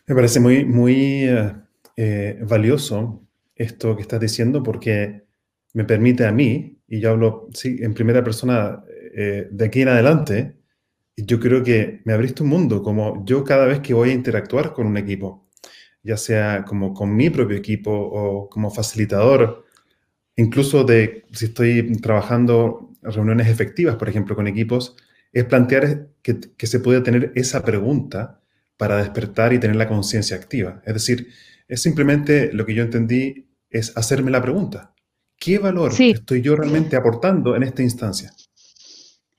Me parece muy, muy eh, valioso esto que estás diciendo porque me permite a mí, y yo hablo sí, en primera persona eh, de aquí en adelante, yo creo que me abriste un mundo, como yo cada vez que voy a interactuar con un equipo, ya sea como con mi propio equipo o como facilitador, incluso de si estoy trabajando reuniones efectivas, por ejemplo, con equipos, es plantear que, que se puede tener esa pregunta para despertar y tener la conciencia activa. Es decir, es simplemente lo que yo entendí es hacerme la pregunta. ¿Qué valor estoy yo realmente aportando en esta instancia?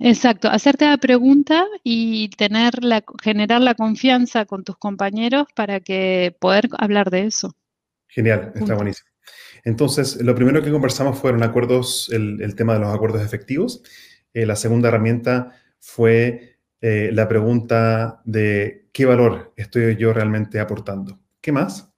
Exacto, hacerte la pregunta y tener la, generar la confianza con tus compañeros para que poder hablar de eso. Genial, está buenísimo. Entonces, lo primero que conversamos fueron acuerdos, el, tema de los acuerdos efectivos. Eh, la segunda herramienta fue eh, la pregunta de qué valor estoy yo realmente aportando. ¿Qué más?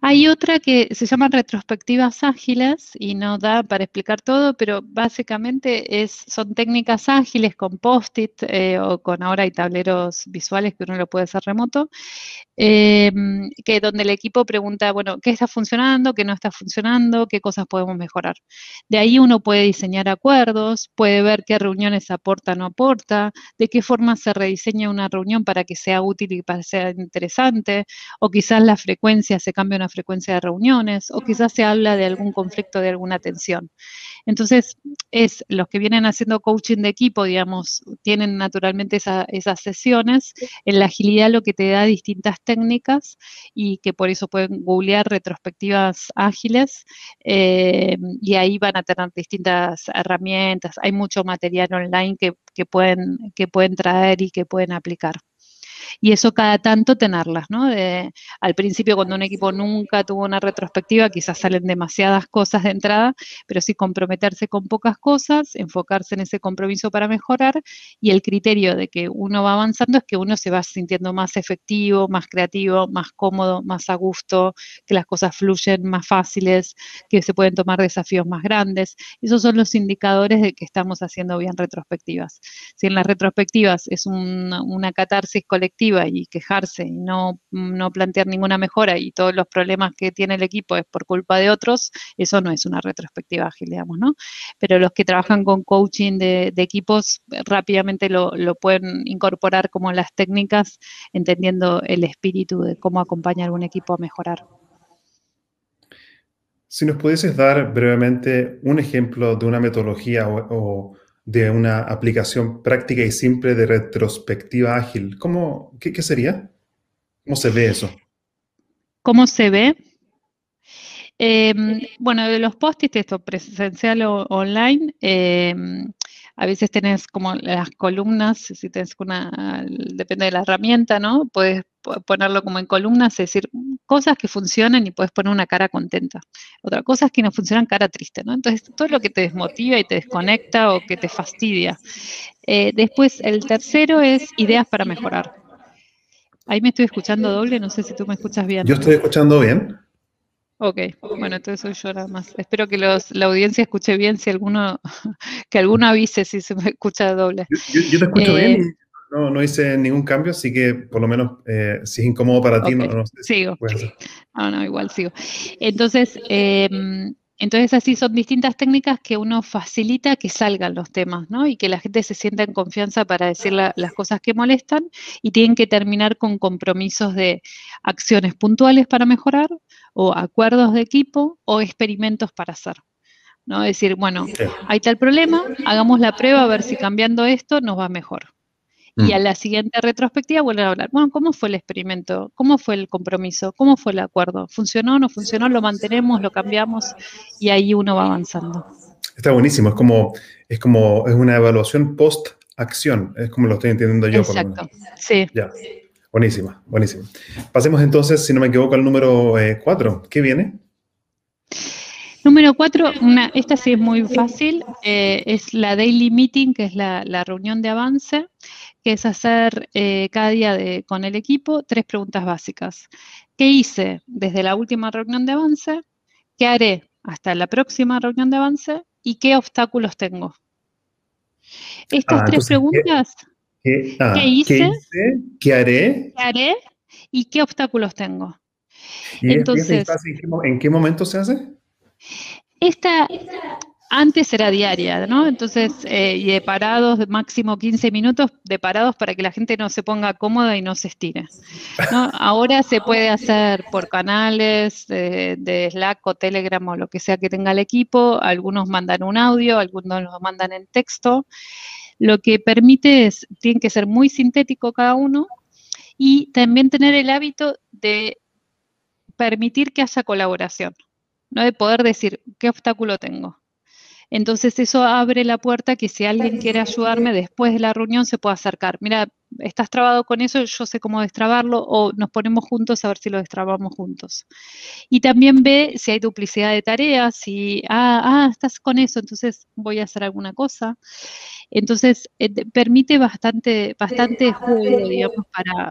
Hay otra que se llama retrospectivas ágiles y no da para explicar todo, pero básicamente es, son técnicas ágiles con post-it eh, o con ahora hay tableros visuales que uno lo puede hacer remoto, eh, que donde el equipo pregunta, bueno, ¿qué está funcionando? ¿Qué no está funcionando? ¿Qué cosas podemos mejorar? De ahí uno puede diseñar acuerdos, puede ver qué reuniones aporta o no aporta, de qué forma se rediseña una reunión para que sea útil y para que sea interesante, o quizás la frecuencia se cambia una frecuencia de reuniones o quizás se habla de algún conflicto, de alguna tensión. Entonces, es los que vienen haciendo coaching de equipo, digamos, tienen naturalmente esas sesiones. En la agilidad lo que te da distintas técnicas y que por eso pueden googlear retrospectivas ágiles eh, y ahí van a tener distintas herramientas. Hay mucho material online que, pueden, que pueden traer y que pueden aplicar y eso cada tanto tenerlas, ¿no? al principio cuando un equipo nunca tuvo una retrospectiva, quizás salen demasiadas cosas de entrada, pero sí comprometerse con pocas cosas, enfocarse en ese compromiso para mejorar y el criterio de que uno va avanzando es que uno se va sintiendo más efectivo, más creativo, más cómodo, más a gusto, que las cosas fluyen más fáciles, que se pueden tomar desafíos más grandes. Esos son los indicadores de que estamos haciendo bien retrospectivas. Si en las retrospectivas es una catarsis colectiva, y quejarse y no, no plantear ninguna mejora y todos los problemas que tiene el equipo es por culpa de otros, eso no es una retrospectiva ágil, digamos, ¿no? Pero los que trabajan con coaching de, equipos rápidamente lo, lo, pueden incorporar como las técnicas, entendiendo el espíritu de cómo acompañar un equipo a mejorar. Si nos pudieses dar brevemente un ejemplo de una metodología o de una aplicación práctica y simple de retrospectiva ágil. ¿Cómo, qué, sería? ¿Cómo se ve eso? ¿Cómo se ve? Em, bueno, de los post-its, esto presencial o online, em, a veces tenés como las columnas, si tenés una, depende de la herramienta, ¿no? Puedes ponerlo como en columnas, es decir, cosas que funcionan y puedes poner una cara contenta. Otra cosa es que no funcionan cara triste, ¿no? Entonces, todo lo que te desmotiva y te desconecta o que te fastidia. Eh, después, el tercero es ideas para mejorar. Ahí me estoy escuchando doble, no sé si tú me escuchas bien. Yo estoy escuchando bien. Ok, bueno, entonces soy yo nada más. Espero que los, la audiencia escuche bien, si alguno, [laughs] que alguno avise si se me escucha doble. Yo, te escucho bien eh, no, no hice ningún cambio, así que por lo menos eh, si es incómodo para ti, no, no sé Sigo. no, no, igual sigo. Entonces, em, entonces así son distintas técnicas que uno facilita que salgan los temas, ¿no? Y que la gente se sienta en confianza para decir las cosas que molestan y tienen que terminar con compromisos de acciones puntuales para mejorar o acuerdos de equipo o experimentos para hacer. ¿no? Decir, bueno, hay tal problema, hagamos la prueba a ver si cambiando esto nos va mejor. Y a mm. la siguiente retrospectiva vuelven a hablar, bueno, ¿cómo fue el experimento? ¿Cómo fue el compromiso? ¿Cómo fue el acuerdo? ¿Funcionó? ¿No funcionó? ¿Lo mantenemos? ¿Lo cambiamos? Y ahí uno va avanzando. Está buenísimo, es como, es como, es una evaluación post-acción, es como lo estoy entendiendo yo. Exacto, sí. Ya, buenísima, buenísima. Pasemos entonces, si no me equivoco, al número 4. Eh, ¿Qué viene? Número 4, esta sí es muy fácil, eh, es la daily meeting, que es la, reunión de avance, que es hacer eh, cada día con el equipo tres preguntas básicas. ¿Qué hice desde la última reunión de avance? ¿Qué haré hasta la próxima reunión de avance? y qué obstáculos tengo. Estas ah, tres preguntas, ah, ¿qué, hice, ¿qué, haré? ¿Qué haré? ¿Y qué obstáculos tengo? entonces, ¿En qué momento se hace? Esta, antes era diaria, ¿no? Entonces, eh, y de parados, máximo 15 minutos de parados para que la gente no se ponga cómoda y no se estire. Ahora se puede hacer por canales de, Slack o Telegram o lo que sea que tenga el equipo. Algunos mandan un audio, algunos lo mandan en texto. Lo que permite es, tiene que ser muy sintético cada uno y también tener el hábito de permitir que haya colaboración, ¿no? De poder decir, ¿qué obstáculo tengo? Entonces eso abre la puerta que si alguien quiere ayudarme después de la reunión se pueda acercar. Mira, estás trabado con eso, yo sé cómo destrabarlo o nos ponemos juntos a ver si lo destrabamos juntos. Y también ve si hay duplicidad de tareas, si, ah, ah estás con eso, entonces voy a hacer alguna cosa. Entonces, eh, permite bastante, bastante juego, digamos,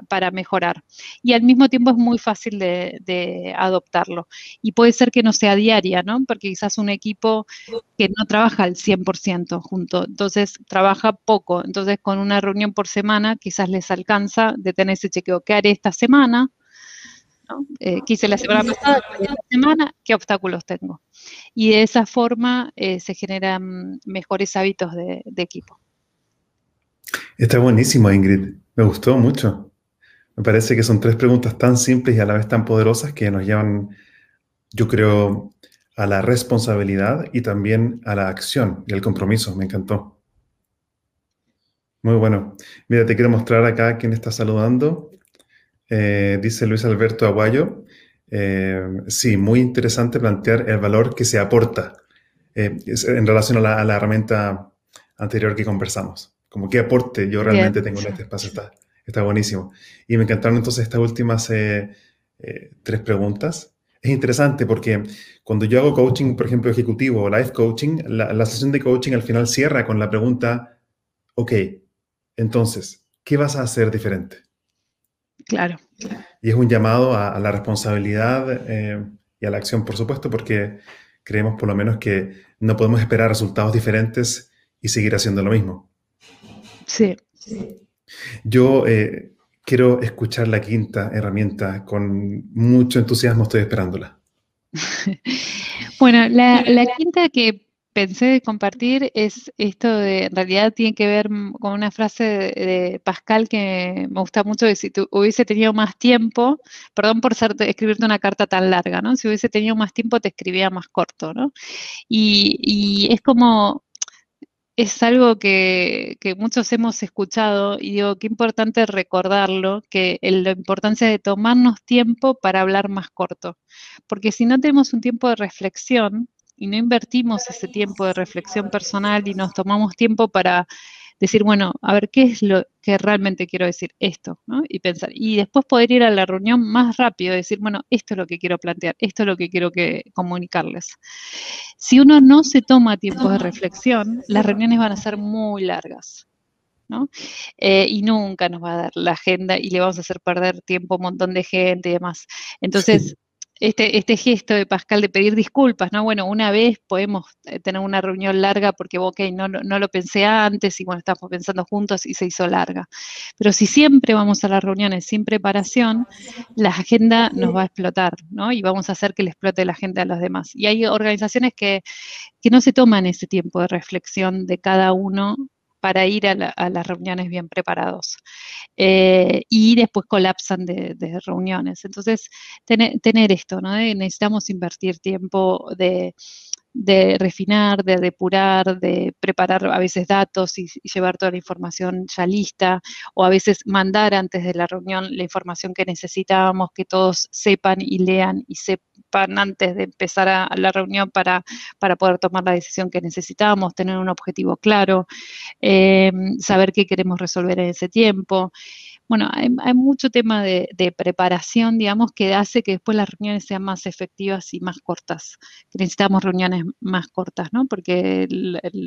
para, mejorar. Y al mismo tiempo es muy fácil de, adoptarlo. Y puede ser que no sea diaria, ¿no? Porque quizás un equipo que no trabaja al 100% junto, entonces trabaja poco. Entonces, con una reunión por semana, quizás les alcanza de tener ese chequeo. ¿Qué haré esta semana? ¿no? Eh, ¿Qué hice la semana pasada? ¿Esta semana? ¿Qué obstáculos tengo? Y de esa forma eh, se generan mejores hábitos de, equipo. Está buenísimo, Ingrid. Me gustó mucho. Me parece que son tres preguntas tan simples y a la vez tan poderosas que nos llevan, yo creo, a la responsabilidad y también a la acción y al compromiso. Me encantó. Muy bueno. Mira, te quiero mostrar acá quién está saludando. Eh, dice Luis Alberto Aguayo. Eh, sí, muy interesante plantear el valor que se aporta eh, en relación a la, herramienta anterior que conversamos. Como qué aporte yo realmente tengo en este espacio. Está, está buenísimo. Y me encantaron entonces estas últimas tres preguntas. Es interesante porque cuando yo hago coaching, por ejemplo, ejecutivo o life coaching, la, la sesión de coaching al final cierra con la pregunta, ok, entonces, ¿qué vas a hacer diferente? Claro. Y es un llamado a, la responsabilidad eh, y a la acción, por supuesto, porque creemos por lo menos que no podemos esperar resultados diferentes y seguir haciendo lo mismo. Sí. Yo eh, quiero escuchar la quinta herramienta con mucho entusiasmo, estoy esperándola. [laughs] bueno, la, la quinta que pensé compartir es esto de, en realidad tiene que ver con una frase de, Pascal que me gusta mucho, de si tú hubiese tenido más tiempo, perdón por escribirte una carta tan larga, ¿no? Si hubiese tenido más tiempo te escribía más corto, ¿no? Y, es como, es algo que, muchos hemos escuchado y digo, qué importante recordarlo, que la importancia de tomarnos tiempo para hablar más corto, porque si no tenemos un tiempo de reflexión, y no invertimos ese tiempo de reflexión personal y nos tomamos tiempo para decir, bueno, a ver, ¿qué es lo que realmente quiero decir? Esto, ¿no? Y pensar. Y después poder ir a la reunión más rápido y decir, bueno, esto es lo que quiero plantear, esto es lo que quiero comunicarles. Si uno no se toma tiempo de reflexión, las reuniones van a ser muy largas. ¿no? Eh, y nunca nos va a dar la agenda y le vamos a hacer perder tiempo a un montón de gente y demás. Entonces, este, este gesto de Pascal de pedir disculpas, ¿no? Bueno, una vez podemos eh, tener una reunión larga porque, ok, no, no, lo pensé antes y bueno, estamos pensando juntos y se hizo larga. Pero si siempre vamos a las reuniones sin preparación, la agenda nos va a explotar, ¿no? Y vamos a hacer que le explote la agenda a los demás. Y hay organizaciones que, que no se toman ese tiempo de reflexión de cada uno para ir a, las reuniones bien preparados. Eh, y después colapsan de, reuniones. Entonces, tener, esto, ¿no? necesitamos invertir tiempo de de refinar, de depurar, de preparar a veces datos y, llevar toda la información ya lista, o a veces mandar antes de la reunión la información que necesitábamos, que todos sepan y lean y sepan antes de empezar a, la reunión para, para, poder tomar la decisión que necesitábamos, tener un objetivo claro, eh, saber qué queremos resolver en ese tiempo. Bueno, hay, mucho tema de, preparación, digamos, que hace que después las reuniones sean más efectivas y más cortas. necesitamos reuniones más cortas, ¿no? Porque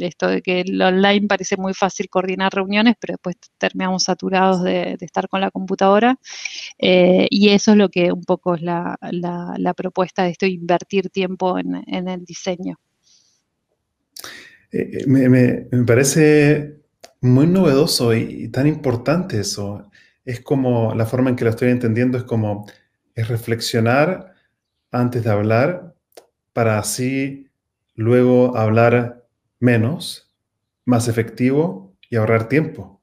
esto de que el online parece muy fácil coordinar reuniones, pero después terminamos saturados de, estar con la computadora. Eh, y eso es lo que un poco es la, propuesta de esto, invertir tiempo en, el diseño. Eh, eh, me, parece muy novedoso y, tan importante eso es como, la forma en que lo estoy entendiendo es como, es reflexionar antes de hablar para así luego hablar menos, más efectivo y ahorrar tiempo.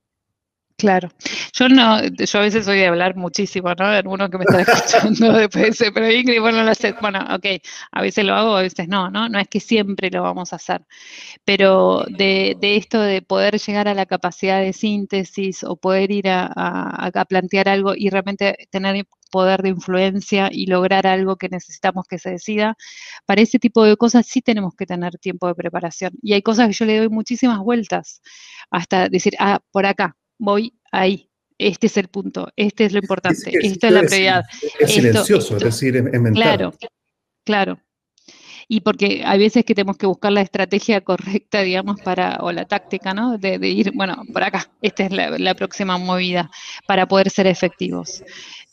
Claro. Yo no, yo a veces soy de hablar muchísimo, ¿no? Alguno que me está [laughs] escuchando después dice, pero Ingrid, bueno, lo hace. Bueno, ok, a veces lo hago, a veces no, ¿no? No es que siempre lo vamos a hacer. Pero de, esto de poder llegar a la capacidad de síntesis o poder ir a, a plantear algo y realmente tener poder de influencia y lograr algo que necesitamos que se decida, para ese tipo de cosas sí tenemos que tener tiempo de preparación. Y hay cosas que yo le doy muchísimas vueltas hasta decir, ah, por acá, voy ahí. Este es el punto, este es lo importante, esta es la prioridad. Es, silencioso, es decir, es, mental. Claro, claro. Y porque hay veces que tenemos que buscar la estrategia correcta, digamos, para, o la táctica, ¿no? De, ir, bueno, por acá, esta es la, próxima movida, para poder ser efectivos.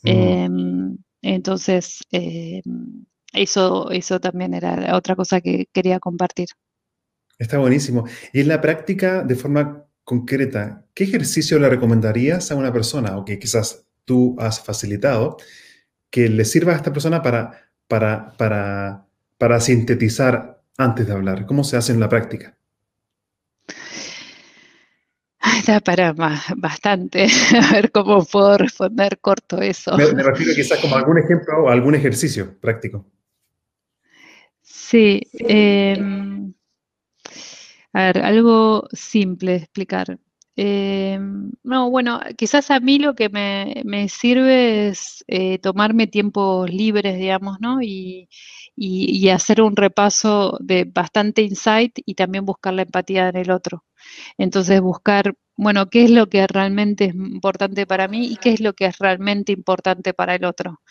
Mm. Em, entonces, em, eso, eso también era otra cosa que quería compartir. Está buenísimo. Y en la práctica, de forma concreta, ¿qué ejercicio le recomendarías a una persona o que quizás tú has facilitado que le sirva a esta persona para, para, para, para sintetizar antes de hablar? ¿Cómo se hace en la práctica? Da para bastante. [laughs] A ver cómo puedo responder corto eso. Me, refiero quizás como algún ejemplo o algún ejercicio práctico. Sí. Eh, a ver, algo simple de explicar. Eh, no, bueno, quizás a mí lo que me, sirve es eh, tomarme tiempos libres, digamos, ¿no? Y, hacer un repaso de bastante insight y también buscar la empatía en el otro. Entonces, buscar, bueno, qué es lo que realmente es importante para mí y qué es lo que es realmente importante para el otro.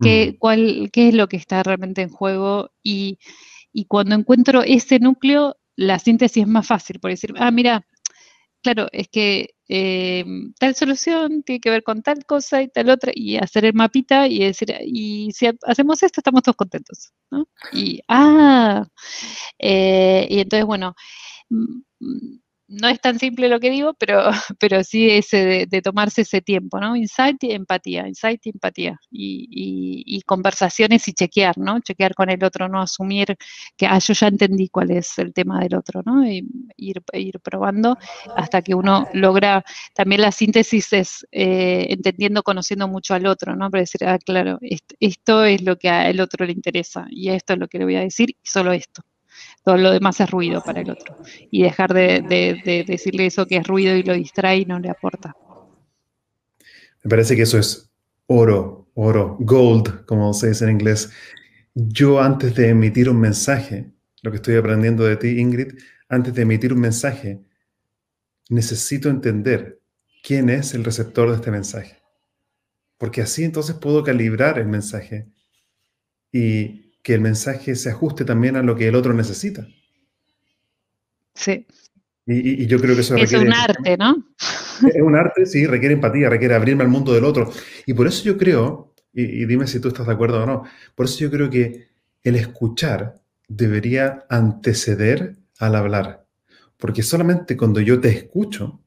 ¿Qué, cuál, qué es lo que está realmente en juego? Y, y cuando encuentro ese núcleo, la síntesis es más fácil, por decir, ah, mira, claro, es que eh, tal solución tiene que ver con tal cosa y tal otra, y hacer el mapita y decir, y si hacemos esto, estamos todos contentos, ¿no? Y, ah, eh, y entonces, bueno, mm, no es tan simple lo que digo, pero, [laughs] pero sí ese de, tomarse ese tiempo, ¿no? Insight y empatía, insight y empatía. Y, conversaciones y chequear, ¿no? Chequear con el otro, no asumir que, ah, yo ya entendí cuál es el tema del otro, ¿no? Y ir, ir probando hasta que uno logra, también la síntesis es eh, entendiendo, conociendo mucho al otro, ¿no? Para decir, ah, claro, esto, esto es lo que al otro le interesa y esto es lo que le voy a decir y solo esto todo lo demás es ruido para el otro. Y dejar de, decirle eso que es ruido y lo distrae y no le aporta. Me parece que eso es oro, oro, gold, como se dice en inglés. Yo antes de emitir un mensaje, lo que estoy aprendiendo de ti, Ingrid, antes de emitir un mensaje, necesito entender quién es el receptor de este mensaje. Porque así entonces puedo calibrar el mensaje y que el mensaje se ajuste también a lo que el otro necesita. Sí. Y, yo creo que eso es un arte, ¿no? [laughs] Es un arte, sí, requiere empatía, requiere abrirme al mundo del otro. Y por eso yo creo, y, dime si tú estás de acuerdo o no, por eso yo creo que el escuchar debería anteceder al hablar. Porque solamente cuando yo te escucho,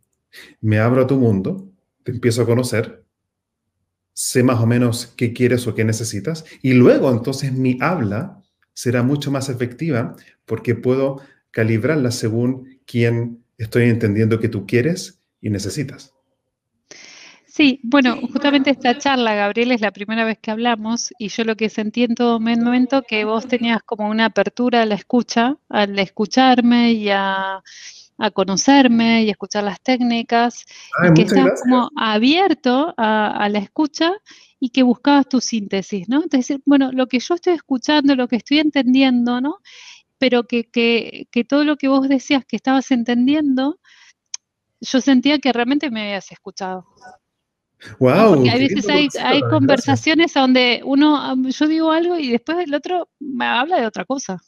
me abro a tu mundo, te empiezo a conocer, sé más o menos qué quieres o qué necesitas y luego entonces mi habla será mucho más efectiva porque puedo calibrarla según quién estoy entendiendo que tú quieres y necesitas. Sí, bueno, justamente esta charla, Gabriel, es la primera vez que hablamos y yo lo que sentí en todo momento que vos tenías como una apertura a la escucha, al escucharme y a, conocerme y a escuchar las técnicas, y que estás como abierto a, la escucha y que buscabas tu síntesis, ¿no? Entonces, bueno, lo que yo estoy escuchando, lo que estoy entendiendo, ¿no? Pero que, que, que todo lo que vos decías que estabas entendiendo, yo sentía que realmente me habías escuchado. Wow. Porque a veces hay, hay conversaciones donde uno, yo digo algo y después el otro me habla de otra cosa.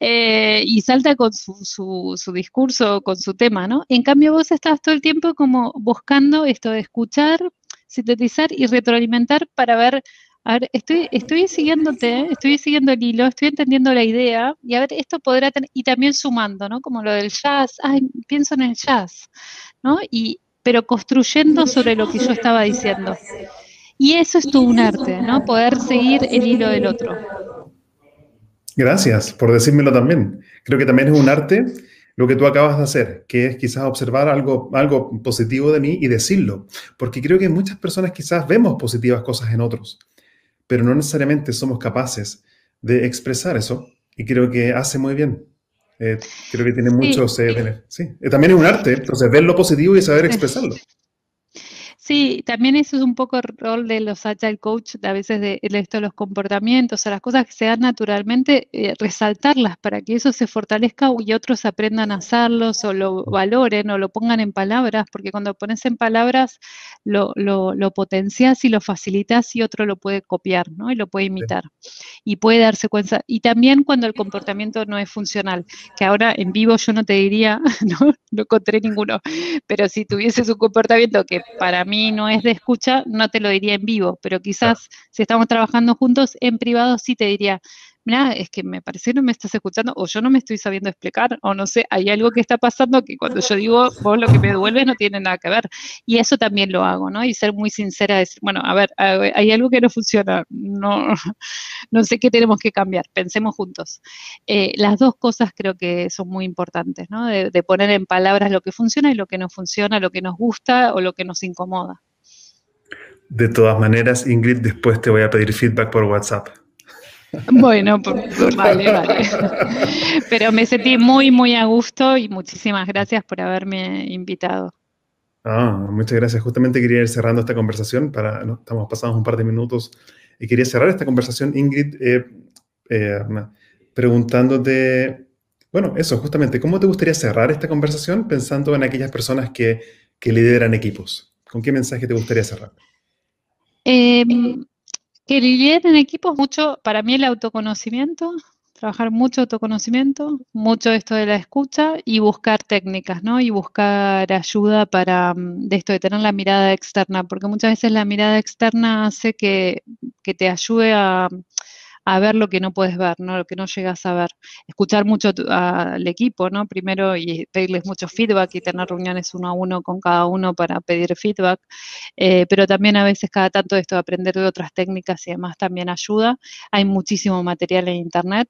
Eh, y salta con su, su, su, discurso, con su tema, ¿no? En cambio, vos estás todo el tiempo como buscando esto de escuchar, sintetizar y retroalimentar para ver, a ver, estoy, estoy siguiéndote, estoy siguiendo el hilo, estoy entendiendo la idea, y a ver, esto podrá tener, y también sumando, ¿no? Como lo del jazz, ay, pienso en el jazz, ¿no? Y, pero construyendo sobre lo que yo estaba diciendo. Y eso es todo un arte, ¿no? Poder seguir el hilo del otro. Gracias por decírmelo también. Creo que también es un arte lo que tú acabas de hacer, que es quizás observar algo, algo positivo de mí y decirlo. Porque creo que muchas personas quizás vemos positivas cosas en otros, pero no necesariamente somos capaces de expresar eso. Y creo que hace muy bien. Eh, creo que tiene muchos... Eh, sí. También es un arte, entonces ver lo positivo y saber expresarlo. Sí, también eso es un poco el rol de los agile coach, a veces de, esto, los comportamientos o las cosas que se dan naturalmente, eh, resaltarlas para que eso se fortalezca y otros aprendan a hacerlos o lo valoren o lo pongan en palabras, porque cuando pones en palabras lo, lo, lo potencias y lo facilitas y otro lo puede copiar, ¿no? Y lo puede imitar y puede darse cuenta. Y también cuando el comportamiento no es funcional, que ahora en vivo yo no te diría, [laughs] no, no encontré ninguno, pero si tuvieses un comportamiento que para mí no es de escucha, no te lo diría en vivo, pero quizás si estamos trabajando juntos en privado sí te diría, mira, es que me parece que no me estás escuchando o yo no me estoy sabiendo explicar o no sé, hay algo que está pasando que cuando yo digo, vos lo que me devuelves no tiene nada que ver. Y eso también lo hago, ¿no? Y ser muy sincera, decir, bueno, a ver, hay algo que no funciona, no, [laughs] no sé qué tenemos que cambiar, pensemos juntos. Eh, las dos cosas creo que son muy importantes, ¿no? De, de poner en palabras lo que funciona y lo que no funciona, lo que nos gusta o lo que nos incomoda. De todas maneras, Ingrid, después te voy a pedir feedback por WhatsApp. Bueno, vale, vale. Pero me sentí muy, muy a gusto y muchísimas gracias por haberme invitado. Ah, muchas gracias. Justamente quería ir cerrando esta conversación para, estamos pasando un par de minutos y quería cerrar esta conversación, Ingrid, eh, eh, preguntándote, bueno, eso, justamente, ¿cómo te gustaría cerrar esta conversación pensando en aquellas personas que, que lideran equipos? ¿Con qué mensaje te gustaría cerrar? Eh, que lideren en equipos mucho, para mí el autoconocimiento, trabajar mucho autoconocimiento, mucho esto de la escucha y buscar técnicas, ¿no? Y buscar ayuda para, mm, de esto de tener la mirada externa, porque muchas veces la mirada externa hace que, que te ayude a, a ver lo que no puedes ver, ¿no? Lo que no llegas a ver. Escuchar mucho al equipo, ¿no? Primero y pedirles mucho feedback y tener reuniones uno a uno con cada uno para pedir feedback. Eh, pero también a veces cada tanto esto de aprender de otras técnicas y demás también ayuda. Hay muchísimo material en internet.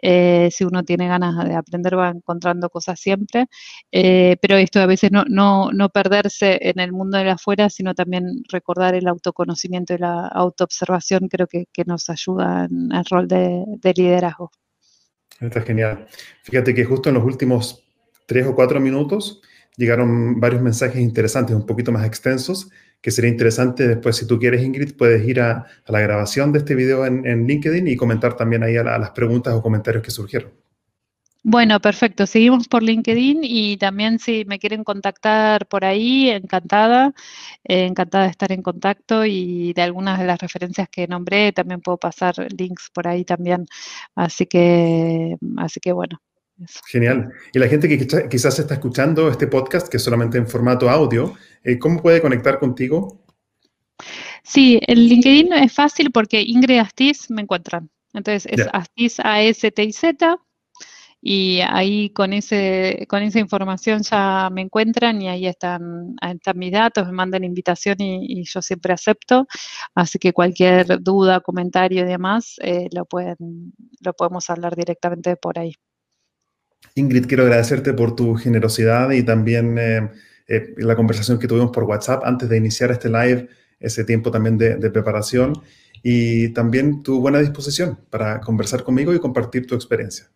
Eh, si uno tiene ganas de aprender va encontrando cosas siempre. Eh, pero esto a veces no, no, no perderse en el mundo de afuera, sino también recordar el autoconocimiento y la autoobservación creo que, que nos ayuda el rol de, liderazgo. Está genial. Fíjate que justo en los últimos tres o cuatro minutos llegaron varios mensajes interesantes, un poquito más extensos, que sería interesante después, si tú quieres, Ingrid, puedes ir a, la grabación de este video en, LinkedIn y comentar también ahí las preguntas o comentarios que surgieron. Bueno, perfecto. Seguimos por LinkedIn y también si me quieren contactar por ahí, encantada, eh, encantada de estar en contacto y de algunas de las referencias que nombré, también puedo pasar links por ahí también. Así que, así que bueno. Genial. Y la gente que quizás está escuchando este podcast, que es solamente en formato audio, eh, ¿cómo puede conectar contigo? Sí, el LinkedIn es fácil porque Ingrid Astiz me encuentran. Entonces es Astiz A-S-T-I-Z y ahí con, ese, con esa información ya me encuentran y ahí están, están mis datos, me mandan invitación y, yo siempre acepto. Así que cualquier duda, comentario y demás, eh, lo, pueden, lo podemos hablar directamente por ahí. Ingrid, quiero agradecerte por tu generosidad y también eh, eh, la conversación que tuvimos por WhatsApp antes de iniciar este live, ese tiempo también de, de preparación y también tu buena disposición para conversar conmigo y compartir tu experiencia.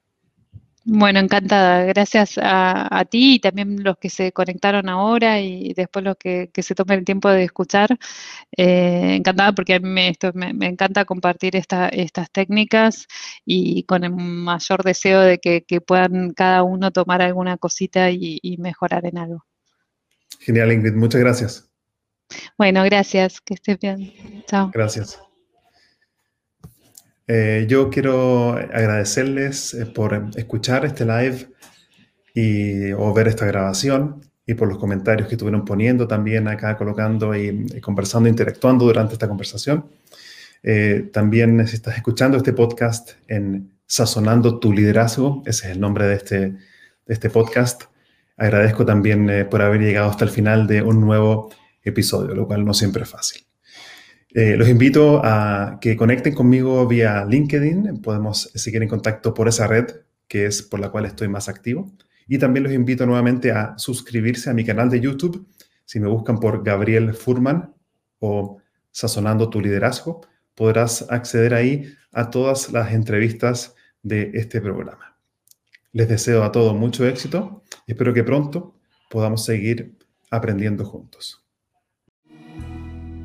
Bueno, encantada. Gracias a, ti y también los que se conectaron ahora y después los que, se tomen el tiempo de escuchar. Eh, encantada porque a mí me, esto, me, encanta compartir estas técnicas y con el mayor deseo de que, puedan cada uno tomar alguna cosita y, y mejorar en algo. Genial, Ingrid. Muchas gracias. Bueno, gracias. Que estés bien. Chao. Gracias. Eh, yo quiero agradecerles eh, por escuchar este live y, o ver esta grabación y por los comentarios que estuvieron poniendo también acá, colocando y, conversando, interactuando durante esta conversación. Eh, también si estás escuchando este podcast en Sazonando tu liderazgo, ese es el nombre de este, de este podcast. Agradezco también por haber llegado hasta el final de un nuevo episodio, lo cual no siempre es fácil. Eh, los invito a que conecten conmigo vía LinkedIn. Podemos seguir en contacto por esa red que es por la cual estoy más activo. Y también los invito nuevamente a suscribirse a mi canal de YouTube. Si me buscan por Gabriel Furman o Sazonando tu liderazgo, podrás acceder ahí a todas las entrevistas de este programa. Les deseo a todos mucho éxito y espero que pronto podamos seguir aprendiendo juntos.